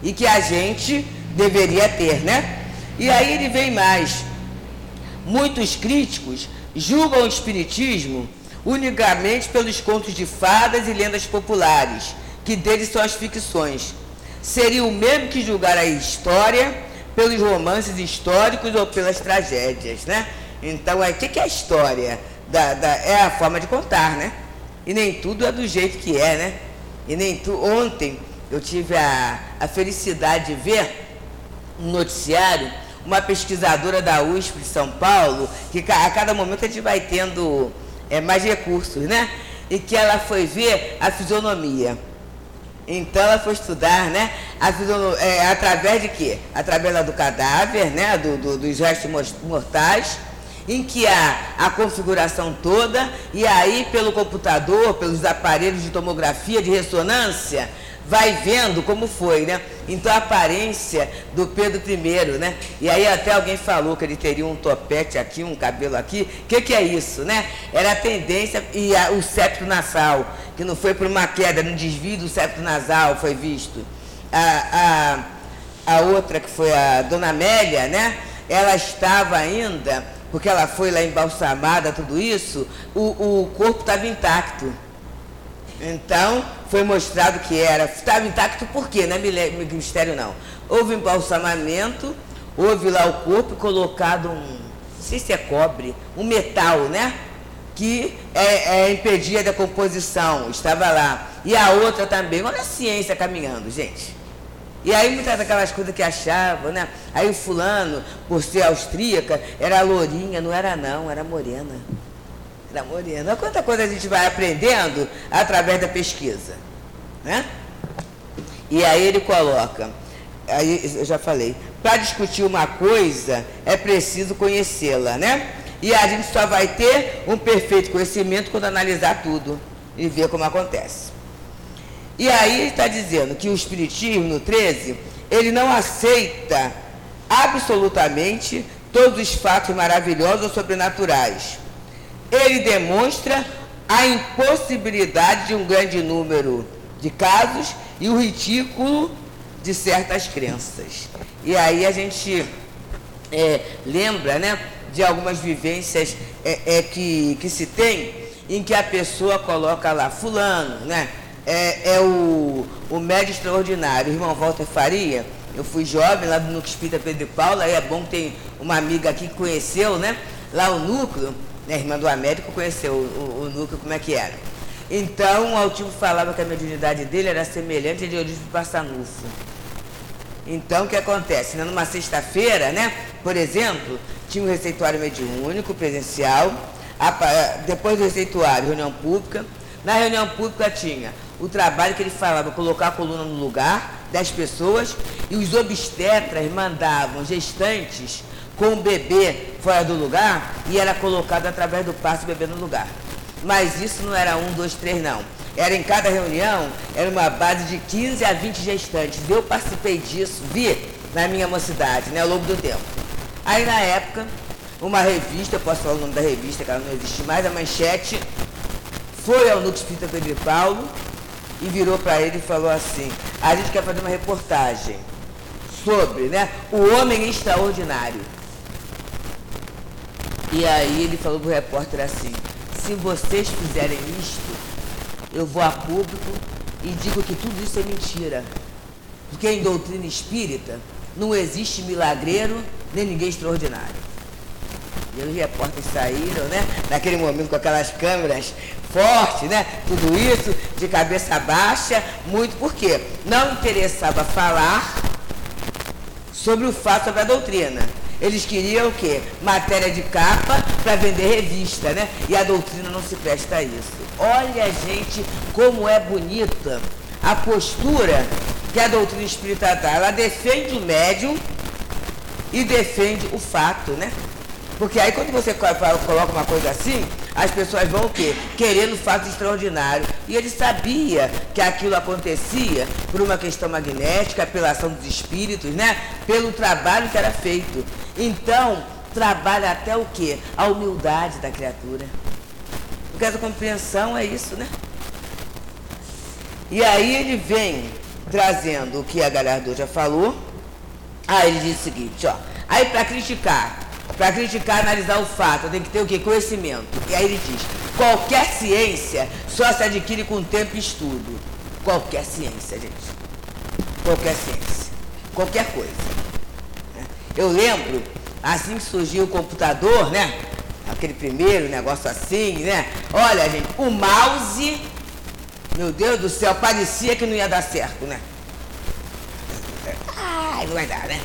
e que a gente deveria ter, né? E aí ele vem mais. Muitos críticos julgam o Espiritismo unicamente pelos contos de fadas e lendas populares, que deles são as ficções. Seria o mesmo que julgar a história pelos romances históricos ou pelas tragédias, né? Então, o que, que é a história? Da, da, é a forma de contar, né? E nem tudo é do jeito que é, né? E nem tu, ontem eu tive a, a felicidade de ver um noticiário, uma pesquisadora da USP de São Paulo, que a cada momento a gente vai tendo é, mais recursos, né? E que ela foi ver a fisionomia. Então ela foi estudar, né? É, através de quê? Através do cadáver, né? Do, do, dos restos mortais, em que há a configuração toda, e aí pelo computador, pelos aparelhos de tomografia, de ressonância, vai vendo como foi, né? Então a aparência do Pedro I, né? E aí até alguém falou que ele teria um topete aqui, um cabelo aqui. O que, que é isso, né? Era a tendência e a, o septo nasal, que não foi por uma queda, no desvio do septo nasal foi visto. A, a, a outra, que foi a Dona Amélia, né? Ela estava ainda, porque ela foi lá embalsamada, tudo isso, o, o corpo estava intacto. Então, foi mostrado que era, estava intacto por quê? Não é mistério não. Houve embalsamamento, houve lá o corpo colocado um, não sei se é cobre, um metal, né? Que é, é, impedia a decomposição, estava lá. E a outra também, olha a ciência caminhando, gente. E aí muitas daquelas coisas que achavam, né? Aí o fulano, por ser austríaca, era lourinha, não era não, era morena. Era morena. Quanta coisa a gente vai aprendendo através da pesquisa. Né? E aí ele coloca, aí eu já falei, para discutir uma coisa é preciso conhecê-la, né? E a gente só vai ter um perfeito conhecimento quando analisar tudo e ver como acontece. E aí está dizendo que o Espiritismo, no 13, ele não aceita absolutamente todos os fatos maravilhosos ou sobrenaturais. Ele demonstra a impossibilidade de um grande número de casos e o ridículo de certas crenças. E aí a gente é, lembra né, de algumas vivências é, é, que, que se tem em que a pessoa coloca lá, fulano, né? é, é o, o médio extraordinário, irmão Walter Faria. Eu fui jovem lá Núcleo Espírita Pedro e Paula, aí é bom que tem uma amiga aqui que conheceu, né? Lá o núcleo, né, irmã do Américo conheceu o, o, núcleo, como é que era. Então, o Altivo falava que a mediunidade dele era semelhante a de Eurípides Passanufo. Então, o que acontece? Né? Numa sexta-feira, né, por exemplo, tinha um receituário mediúnico presencial, depois do receituário, reunião pública. Na reunião pública tinha o trabalho que ele falava, colocar a coluna no lugar, 10 pessoas, e os obstetras mandavam gestantes com o bebê fora do lugar e era colocado através do passo o bebê no lugar. Mas isso não era um, dois, três, não. Era em cada reunião, era uma base de 15 a 20 gestantes. Eu participei disso, vi na minha mocidade, né, ao longo do tempo. Aí na época, uma revista, eu posso falar o nome da revista, que ela não existe mais, a manchete, foi ao Núcleo Espírita Pedro Paulo e virou para ele e falou assim, a gente quer fazer uma reportagem sobre né, o homem extraordinário. E aí ele falou para o repórter assim, se vocês fizerem isto, eu vou a público e digo que tudo isso é mentira. Porque em doutrina espírita não existe milagreiro nem ninguém extraordinário. E os repórteres saíram, né? Naquele momento com aquelas câmeras fortes, né? Tudo isso de cabeça baixa, muito porque não interessava falar sobre o fato sobre a doutrina. Eles queriam o quê? Matéria de capa para vender revista, né? E a doutrina não se presta a isso. Olha, gente, como é bonita a postura que a doutrina espírita dá. Ela defende o médium e defende o fato, né? Porque aí quando você coloca uma coisa assim, as pessoas vão o quê? Querendo fato extraordinário. E ele sabia que aquilo acontecia por uma questão magnética, pela ação dos espíritos, né? Pelo trabalho que era feito. Então, trabalha até o quê? A humildade da criatura. Porque essa compreensão é isso, né? E aí ele vem trazendo o que a Galhardo já falou. Ah, ele diz o seguinte, ó. Aí para criticar, para criticar, analisar o fato, tem que ter o quê? Conhecimento. E aí ele diz, qualquer ciência só se adquire com tempo e estudo. Qualquer ciência, gente. Qualquer ciência. Qualquer coisa. Eu lembro, assim que surgiu o computador, né? Aquele primeiro negócio assim, né? Olha, gente, o mouse, meu Deus do céu, parecia que não ia dar certo, né? Ai, não vai dar, né?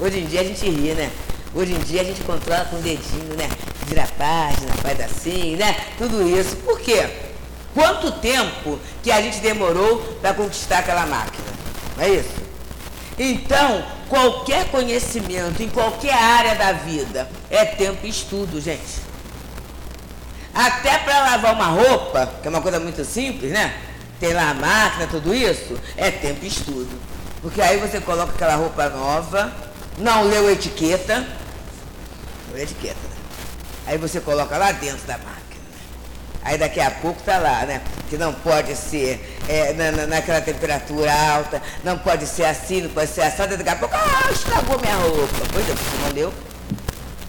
Hoje em dia a gente ri, né? Hoje em dia a gente controla com o dedinho, né? Vira a página, faz assim, né? Tudo isso. Por quê? Quanto tempo que a gente demorou para conquistar aquela máquina? Não é isso? Então, qualquer conhecimento em qualquer área da vida é tempo e estudo, gente. Até para lavar uma roupa, que é uma coisa muito simples, né? Tem lá a máquina, tudo isso, é tempo e estudo. Porque aí você coloca aquela roupa nova, não leu etiqueta, por etiqueta. Aí você coloca lá dentro da máquina. Aí daqui a pouco tá lá, né? Que não pode ser é, na, na, naquela temperatura alta, não pode ser assim, não pode ser assado, daqui a pouco, ah, estragou minha roupa. Pois é, você não deu.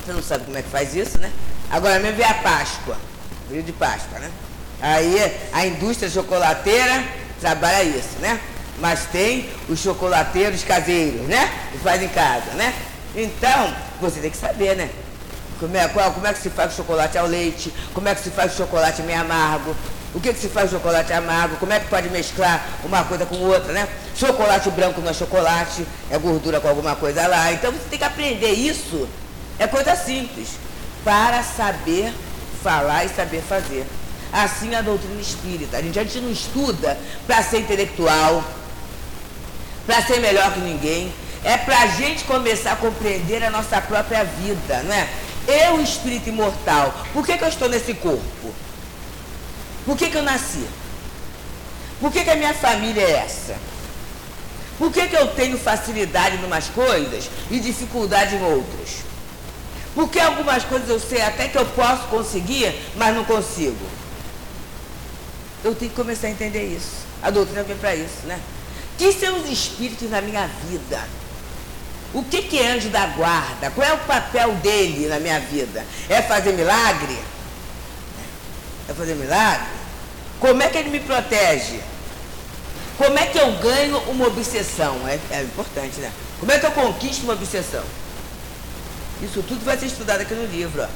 Você não sabe como é que faz isso, né? Agora mesmo vem a Páscoa, período de Páscoa, né? Aí a indústria chocolateira trabalha isso, né? Mas tem os chocolateiros caseiros, né? Que fazem em casa, né? Então, você tem que saber, né? Como é, qual, como é que se faz o chocolate ao leite? Como é que se faz o chocolate meio amargo? O que, que se faz chocolate amargo? Como é que pode mesclar uma coisa com outra, né? Chocolate branco não é chocolate, é gordura com alguma coisa lá. Então você tem que aprender isso. É coisa simples. Para saber falar e saber fazer. Assim a doutrina espírita. A gente, a gente não estuda para ser intelectual, para ser melhor que ninguém. É para a gente começar a compreender a nossa própria vida, não é? Eu, espírito imortal, por que, que eu estou nesse corpo? Por que, que eu nasci? Por que, que a minha família é essa? Por que, que eu tenho facilidade em umas coisas e dificuldade em outras? Porque algumas coisas eu sei até que eu posso conseguir, mas não consigo. Eu tenho que começar a entender isso. A doutrina vem para isso, né? Que são os espíritos na minha vida? O que, que é anjo da guarda? Qual é o papel dele na minha vida? É fazer milagre? É fazer milagre? Como é que ele me protege? Como é que eu ganho uma obsessão? É, é importante, né? Como é que eu conquisto uma obsessão? Isso tudo vai ser estudado aqui no livro. Ó.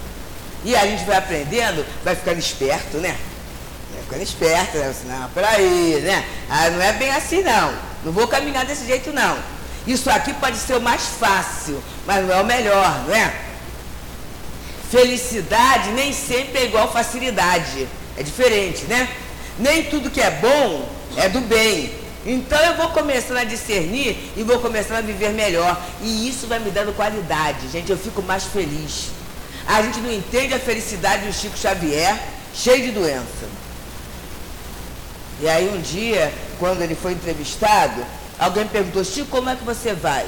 E a gente vai aprendendo, vai ficando esperto, né? Vai ficando esperto, né? Não, peraí, né? Ah, não é bem assim não. Não vou caminhar desse jeito não. Isso aqui pode ser o mais fácil, mas não é o melhor, não é? Felicidade nem sempre é igual facilidade. É diferente, né? Nem tudo que é bom é do bem. Então eu vou começando a discernir e vou começando a viver melhor. E isso vai me dando qualidade, gente. Eu fico mais feliz. A gente não entende a felicidade do Chico Xavier, cheio de doença. E aí um dia, quando ele foi entrevistado, alguém perguntou, Chico, como é que você vai?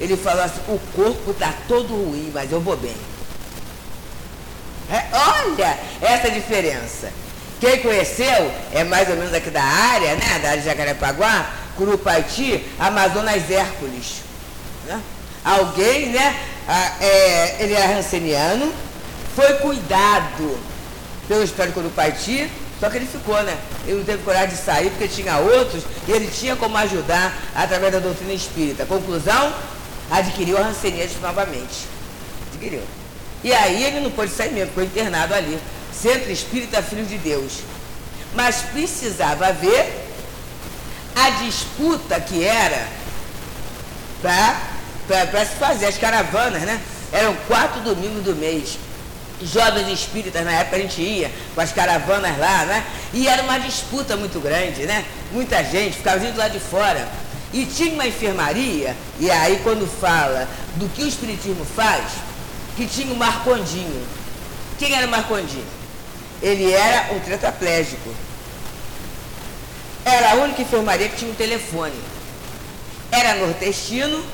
Ele falou assim, o corpo está todo ruim, mas eu vou bem. É, olha essa diferença. Quem conheceu é mais ou menos aqui da área, né? Da área de Jacarepaguá, Curupaiti, Amazonas Hércules. Né? Alguém, né? é, ele é ranceniano, foi cuidado pelo histórico Curupaiti, só que ele ficou, né? Ele não teve coragem de sair porque tinha outros e ele tinha como ajudar através da doutrina espírita. Conclusão, adquiriu a rancenias novamente. Adquiriu. E aí ele não pôde sair mesmo, ficou internado ali. Centro Espírita Filho de Deus. Mas precisava ver a disputa que era para se fazer as caravanas, né? Eram quatro domingos do mês. Jovens espíritas, na época a gente ia com as caravanas lá, né? E era uma disputa muito grande, né? Muita gente ficava vindo lá de fora. E tinha uma enfermaria, e aí quando fala do que o Espiritismo faz, que tinha o Marcondinho. Quem era o Marcondinho? Ele era um tetraplégico. Era a única enfermaria que tinha um telefone. Era nordestino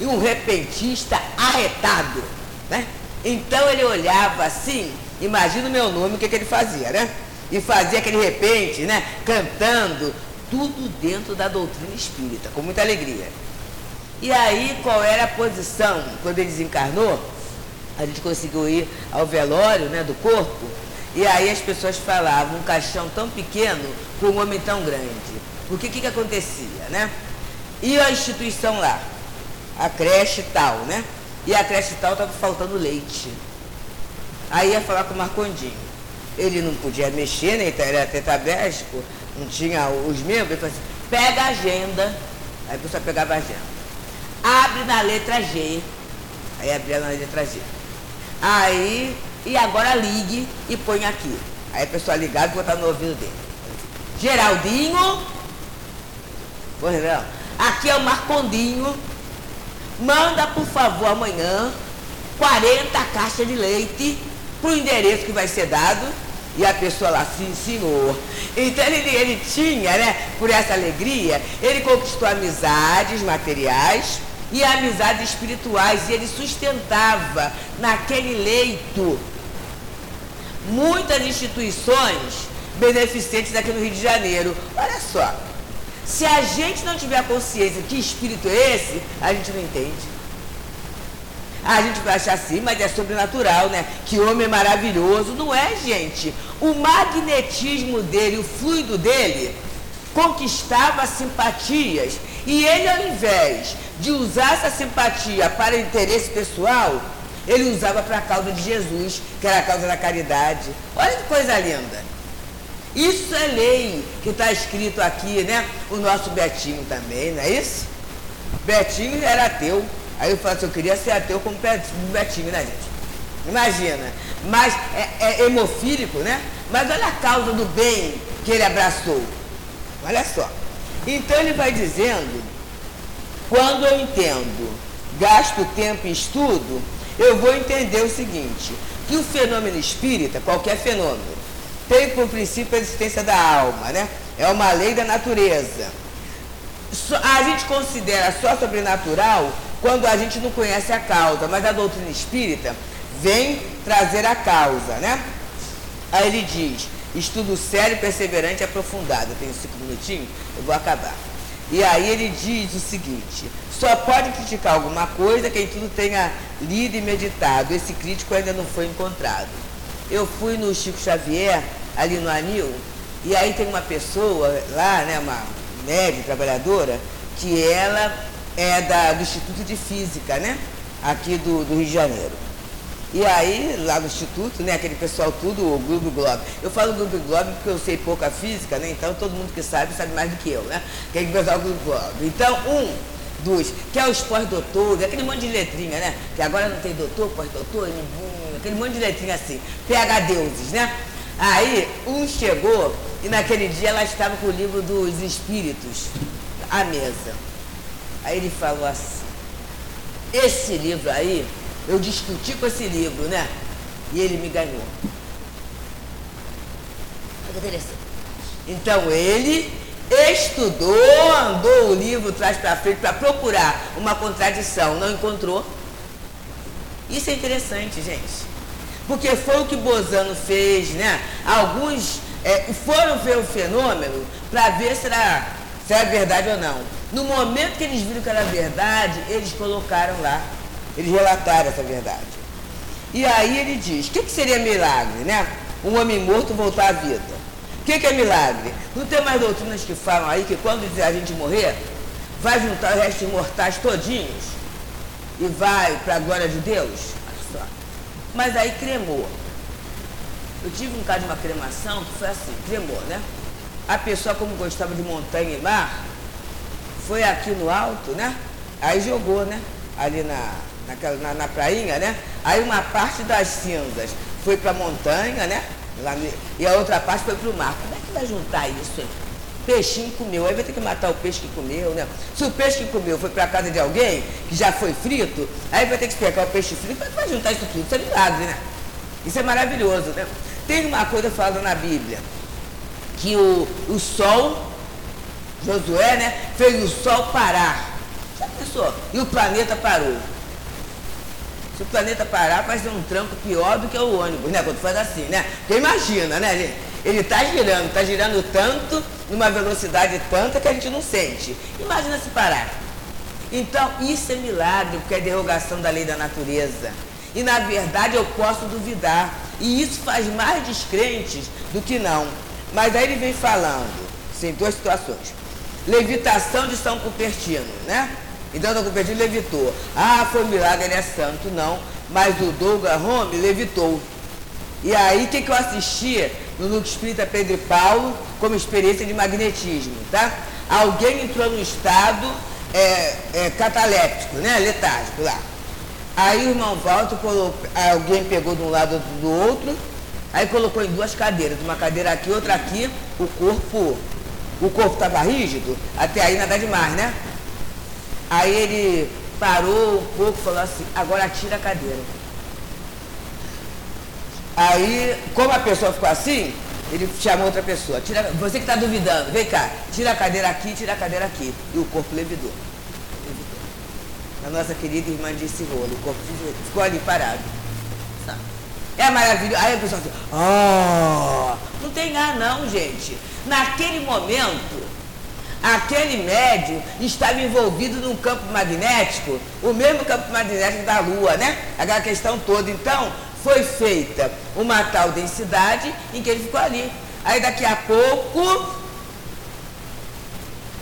e um repentista arretado. Né? Então ele olhava assim, imagina o meu nome, o que, que ele fazia, né? E fazia aquele repente, né? Cantando, tudo dentro da doutrina espírita, com muita alegria. E aí, qual era a posição? Quando ele desencarnou, a gente conseguiu ir ao velório né, do corpo e aí as pessoas falavam, um caixão tão pequeno com um homem tão grande. O que, que acontecia, né? E a instituição lá, a creche tal, né? E a creche tal estava faltando leite. Aí ia falar com o Marcondinho. Ele não podia mexer, né? Então era tetabésico, não tinha os membros. Ele falou assim, pega a agenda. Aí a pessoa pegava a agenda. Abre na letra G. Aí abria na letra G. Aí e agora ligue e põe aqui. Aí a pessoa ligava e botar no ouvido dele. Geraldinho, pois não, aqui é o Marcondinho, manda por favor amanhã 40 caixas de leite para o endereço que vai ser dado. E a pessoa lá, sim, senhor. Então ele, ele tinha, né, por essa alegria, ele conquistou amizades materiais e amizades espirituais. E ele sustentava naquele leito muitas instituições beneficentes aqui no Rio de Janeiro. Olha só, se a gente não tiver consciência que espírito é esse, a gente não entende. A gente vai achar assim, mas é sobrenatural, né? Que homem maravilhoso. Não é, gente. O magnetismo dele, o fluido dele, conquistava simpatias. E ele, ao invés de usar essa simpatia para interesse pessoal, ele usava para a causa de Jesus, que era a causa da caridade. Olha que coisa linda. Isso é lei que está escrito aqui, né? O nosso Betinho também, não é isso? Betinho era ateu. Aí eu falo assim, eu queria ser ateu como Betinho, né, gente? Imagina. Mas é, é hemofílico, né? Mas olha a causa do bem que ele abraçou. Olha só. Então ele vai dizendo, quando eu entendo, gasto tempo em estudo, eu vou entender o seguinte, que o fenômeno espírita, qualquer fenômeno, tem por princípio a existência da alma, né? É uma lei da natureza. A gente considera só sobrenatural quando a gente não conhece a causa, mas a doutrina espírita vem trazer a causa, né? Aí ele diz, estudo sério, perseverante e aprofundado. Eu tenho cinco minutinhos, eu vou acabar. E aí ele diz o seguinte, só pode criticar alguma coisa quem tudo tenha lido e meditado. Esse crítico ainda não foi encontrado. Eu fui no Chico Xavier, ali no Anil, e aí tem uma pessoa lá, né, uma médica trabalhadora, que ela é da, do Instituto de Física, né? Aqui do, do Rio de Janeiro. E aí, lá no Instituto, né, aquele pessoal tudo, o Grupo Globo. Eu falo Grupo Globo porque eu sei pouca física, né? Então todo mundo que sabe, sabe mais do que eu, né? Que é o pessoal Grupo Globo. Então, um dos, que é os pós-doutores, aquele monte de letrinha, né? Que agora não tem doutor, pós-doutor, aquele monte de letrinha assim. PH deuses, né? Aí, um chegou e naquele dia ela estava com o livro dos espíritos à mesa. Aí ele falou assim, esse livro aí eu discuti com esse livro, né? E ele me ganhou. Então ele estudou, andou o livro traz para frente para procurar uma contradição, não encontrou. Isso é interessante, gente. Porque foi o que Bozano fez, né? Alguns é, foram ver o fenômeno para ver se era, se era verdade ou não. No momento que eles viram que era verdade, eles colocaram lá eles relataram essa verdade. E aí ele diz, o que, que seria milagre, né? Um homem morto voltar à vida. O que, que é milagre? Não tem mais doutrinas que falam aí que quando a gente morrer, vai juntar os restos mortais todinhos e vai para a glória de Deus? Mas aí cremou. Eu tive um caso de uma cremação que foi assim, cremou, né? A pessoa, como gostava de montanha e mar, foi aqui no alto, né? Aí jogou, né? Ali na, naquela, na, na prainha, né? Aí uma parte das cinzas foi para a montanha, né? E a outra parte foi para o mar. Como é que vai juntar isso? Hein? Peixinho comeu, aí vai ter que matar o peixe que comeu, né? Se o peixe que comeu foi para casa de alguém, que já foi frito, aí vai ter que pegar o peixe frito, que vai juntar isso tudo? Isso é milagre, né? Isso é maravilhoso, né? Tem uma coisa falada na Bíblia, que o, o sol, Josué, né, fez o sol parar. Já pensou? E o planeta parou. Se o planeta parar, ser um tranco pior do que o ônibus, né? Quando faz assim, né? Porque imagina, né, gente? Ele está girando, está girando tanto, numa velocidade tanta que a gente não sente. Imagina se parar. Então, isso é milagre, porque é derrogação da lei da natureza. E, na verdade, eu posso duvidar. E isso faz mais descrentes do que não. Mas aí ele vem falando, sim, duas situações. Levitação de São Cupertino, né? Então o Cupertino levitou. Ah, foi um milagre, ele é santo, não. Mas o Douglas Home levitou. E aí, o que, que eu assisti no Núcleo Espírita Pedro e Paulo como experiência de magnetismo, tá? Alguém entrou no estado é, é, cataléptico, né? Letárgico lá. Aí o irmão Walter colocou, alguém pegou de um lado do outro, aí colocou em duas cadeiras, uma cadeira aqui, outra aqui, o corpo, o corpo estava rígido, até aí nada demais, né? Aí ele parou um pouco e falou assim, agora tira a cadeira. Aí, como a pessoa ficou assim, ele chamou outra pessoa. Tira, você que está duvidando, vem cá, tira a cadeira aqui, tira a cadeira aqui. E o corpo levidou. A nossa querida irmã disse rolo, o corpo ficou ali parado. É maravilhoso. Aí a pessoa assim, oh, não tem ar não, gente. Naquele momento, aquele médio estava envolvido num campo magnético, o mesmo campo magnético da Lua, né? Aquela questão toda. Então, foi feita uma tal densidade em que ele ficou ali. Aí daqui a pouco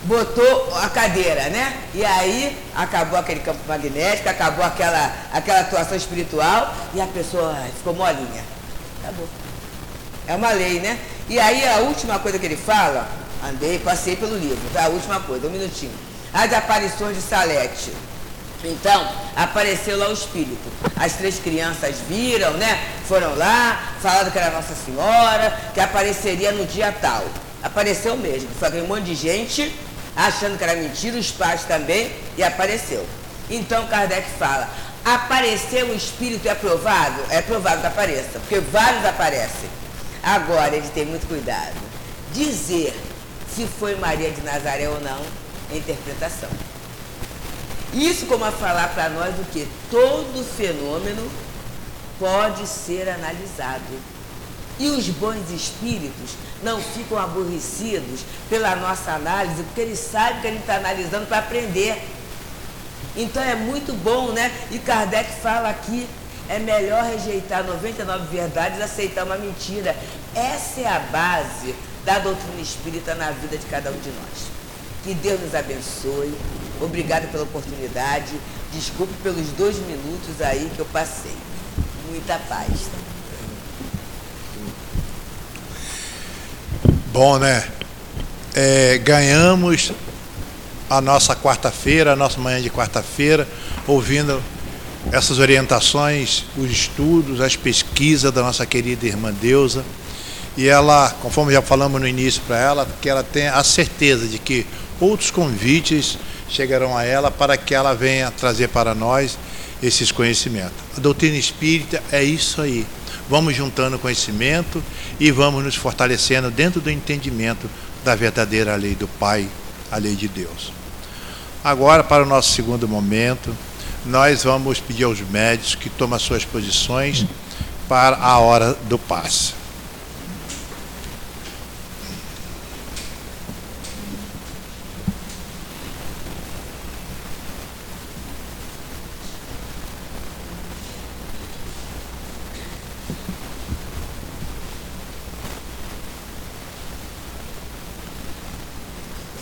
botou a cadeira, né? E aí acabou aquele campo magnético, acabou aquela, aquela atuação espiritual e a pessoa ficou molinha. Acabou. É uma lei, né? E aí a última coisa que ele fala, andei, passei pelo livro? A última coisa, um minutinho. As aparições de Salete. Então, apareceu lá o espírito. As três crianças viram, né? Foram lá, falaram que era Nossa Senhora, que apareceria no dia tal. Apareceu mesmo. Foi um monte de gente achando que era mentira, os pais também, e apareceu. Então Kardec fala, aparecer o espírito é provável? É provável que apareça, porque vários aparecem. Agora, ele tem muito cuidado. Dizer se foi Maria de Nazaré ou não é interpretação. Isso como a falar para nós do que todo fenômeno pode ser analisado. E os bons espíritos não ficam aborrecidos pela nossa análise, porque eles sabem que a gente está analisando para aprender. Então é muito bom, né? E Kardec fala aqui, é melhor rejeitar 99 verdades e aceitar uma mentira. Essa é a base da doutrina espírita na vida de cada um de nós. Que Deus nos abençoe. Obrigado pela oportunidade. Desculpe pelos dois minutos aí que eu passei. Muita paz. Bom, né? É, ganhamos a nossa quarta-feira, a nossa manhã de quarta-feira, ouvindo essas orientações, os estudos, as pesquisas da nossa querida irmã Deusa. E ela, conforme já falamos no início para ela, que ela tem a certeza de que outros convites chegarão a ela para que ela venha trazer para nós esses conhecimentos. A doutrina espírita é isso aí. Vamos juntando conhecimento e vamos nos fortalecendo dentro do entendimento da verdadeira lei do Pai, a lei de Deus. Agora, para o nosso segundo momento, nós vamos pedir aos médicos que tomem suas posições para a hora do passe.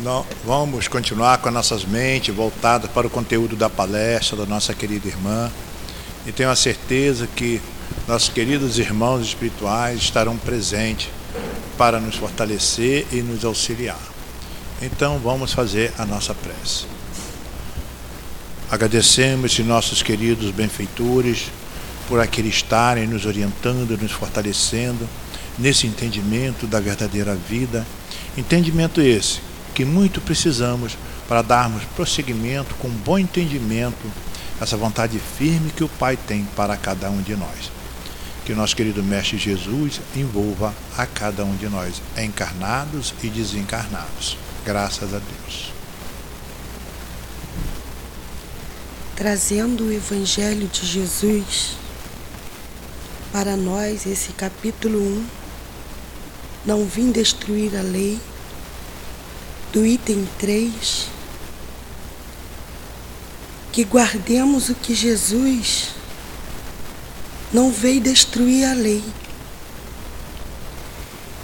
Não, vamos continuar com as nossas mentes voltadas para o conteúdo da palestra da nossa querida irmã. E tenho a certeza que nossos queridos irmãos espirituais estarão presentes para nos fortalecer e nos auxiliar. Então vamos fazer a nossa prece. Agradecemos os nossos queridos benfeitores por aquele estarem nos orientando, nos fortalecendo nesse entendimento da verdadeira vida. Entendimento esse que muito precisamos para darmos prosseguimento com bom entendimento essa vontade firme que o Pai tem para cada um de nós. Que o nosso querido Mestre Jesus envolva a cada um de nós, encarnados e desencarnados. Graças a Deus. Trazendo o Evangelho de Jesus para nós, esse capítulo 1, não vim destruir a lei, do item 3, que guardemos o que Jesus não veio destruir a lei,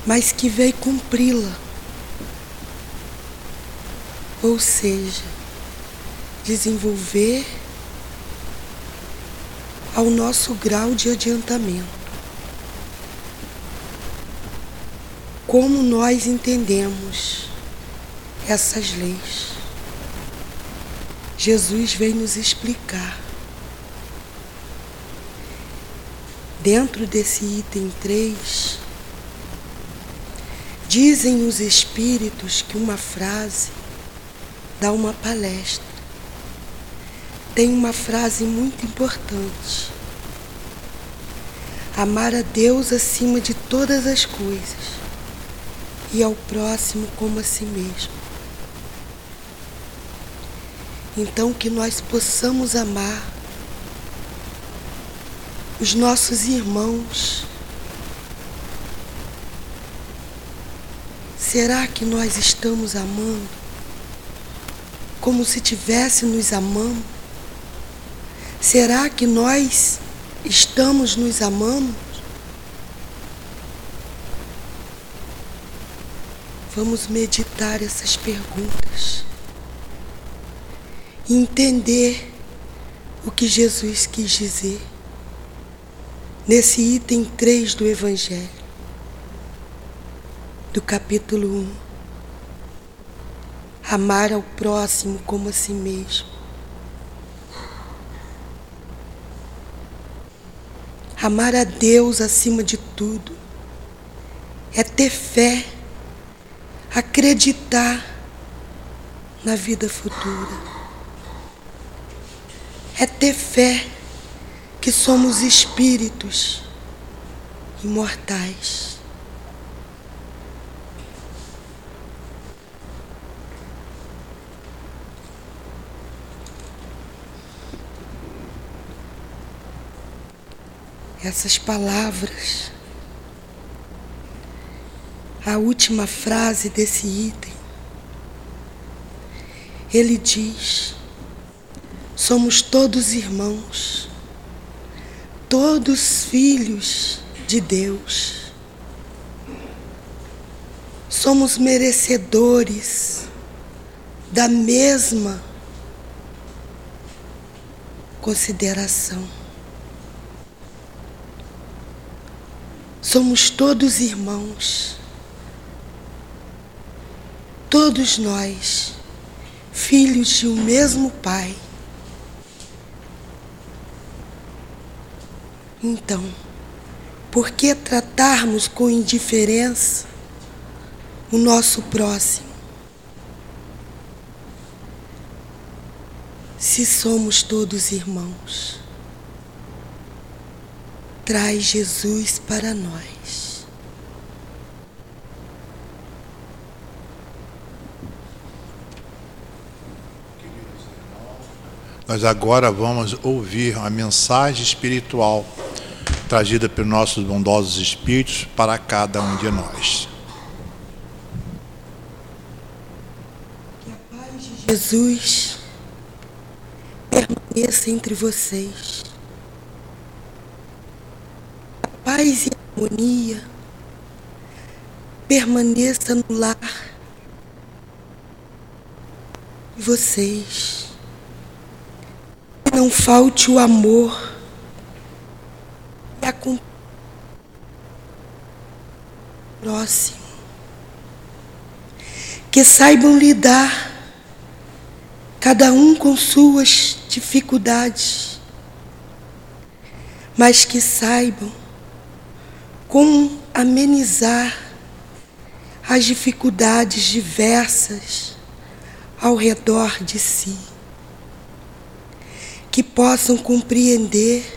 mas que veio cumpri-la. Ou seja, desenvolver ao nosso grau de adiantamento. Como nós entendemos essas leis. Jesus vem nos explicar. Dentro desse item 3, dizem os espíritos que uma frase dá uma palestra. Tem uma frase muito importante. Amar a Deus acima de todas as coisas e ao próximo como a si mesmo. Então, que nós possamos amar os nossos irmãos. Será que nós estamos amando como se tivesse nos amando? Será que nós estamos nos amando? Vamos meditar essas perguntas entender o que Jesus quis dizer nesse item 3 do Evangelho. do capítulo 1. Amar ao próximo como a si mesmo. Amar a Deus acima de tudo é ter fé, acreditar na vida futura. É ter fé que somos espíritos imortais. Essas palavras, a última frase desse item, ele diz: somos todos irmãos todos filhos de Deus. Somos merecedores da mesma consideração. Somos todos irmãos, todos nós, filhos de um mesmo Pai. Então, por que tratarmos com indiferença o nosso próximo? Se somos todos irmãos, traz Jesus para nós. Nós agora vamos ouvir a mensagem espiritual trazida pelos nossos bondosos espíritos para cada um de nós. Que a paz de Jesus permaneça entre vocês. A paz e a harmonia permaneça no lar de vocês. Não falte o amor com próximo. Que saibam lidar, cada um com suas dificuldades, mas que saibam como amenizar as dificuldades diversas ao redor de si. Que possam compreender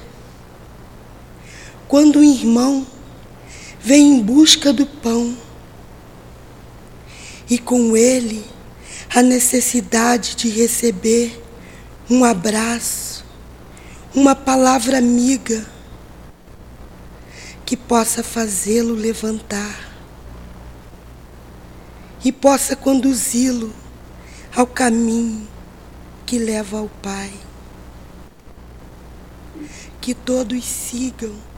quando um irmão vem em busca do pão e com ele a necessidade de receber um abraço, uma palavra amiga que possa fazê-lo levantar e possa conduzi-lo ao caminho que leva ao Pai. Que todos sigam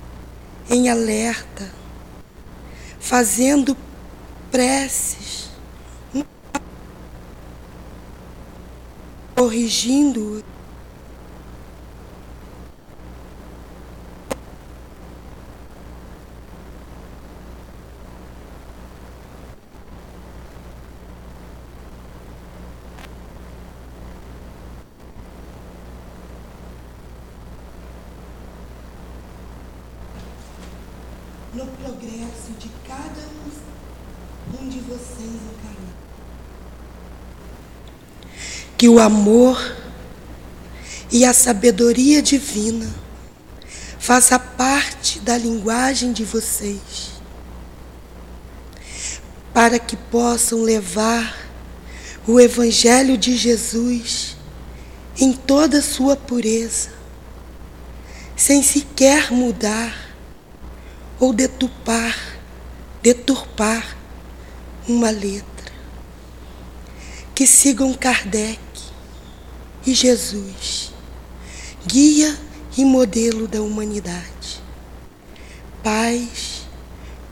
em alerta, fazendo preces, corrigindo no progresso de cada um de vocês encarnados. Que o amor e a sabedoria divina faça parte da linguagem de vocês, para que possam levar o Evangelho de Jesus em toda a sua pureza, sem sequer mudar ou deturpar, deturpar uma letra. Que sigam Kardec e Jesus, guia e modelo da humanidade. Paz,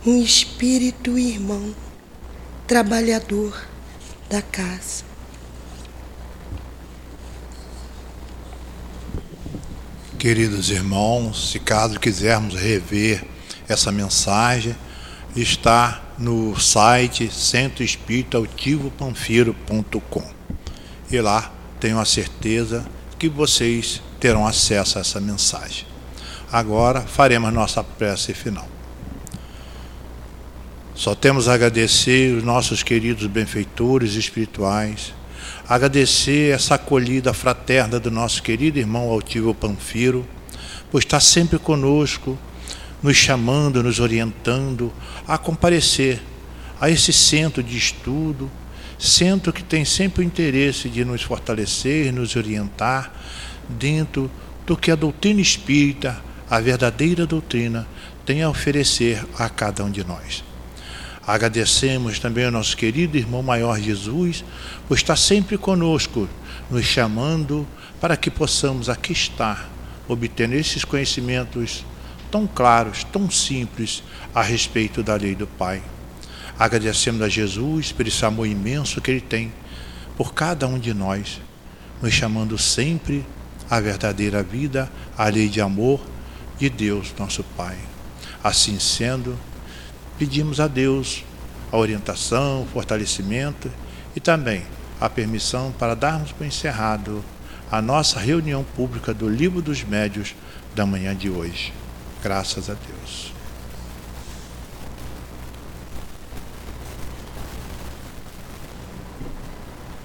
um espírito irmão, trabalhador da casa. Queridos irmãos, se caso quisermos rever essa mensagem está no site centroespíritautivopanfiro.com. E lá tenho a certeza que vocês terão acesso a essa mensagem. Agora faremos nossa prece final. Só temos a agradecer os nossos queridos benfeitores espirituais, agradecer essa acolhida fraterna do nosso querido irmão Altivo Panfiro, por estar sempre conosco, nos chamando, nos orientando a comparecer a esse centro de estudo, centro que tem sempre o interesse de nos fortalecer, nos orientar dentro do que a doutrina espírita, a verdadeira doutrina, tem a oferecer a cada um de nós. Agradecemos também ao nosso querido irmão maior Jesus por estar sempre conosco, nos chamando para que possamos aqui estar, obtendo esses conhecimentos tão claros, tão simples a respeito da lei do Pai. Agradecemos a Jesus por esse amor imenso que Ele tem por cada um de nós, nos chamando sempre à verdadeira vida, à lei de amor de Deus, nosso Pai. Assim sendo, pedimos a Deus a orientação, o fortalecimento e também a permissão para darmos por encerrado a nossa reunião pública do Livro dos Médios da manhã de hoje. Graças a Deus.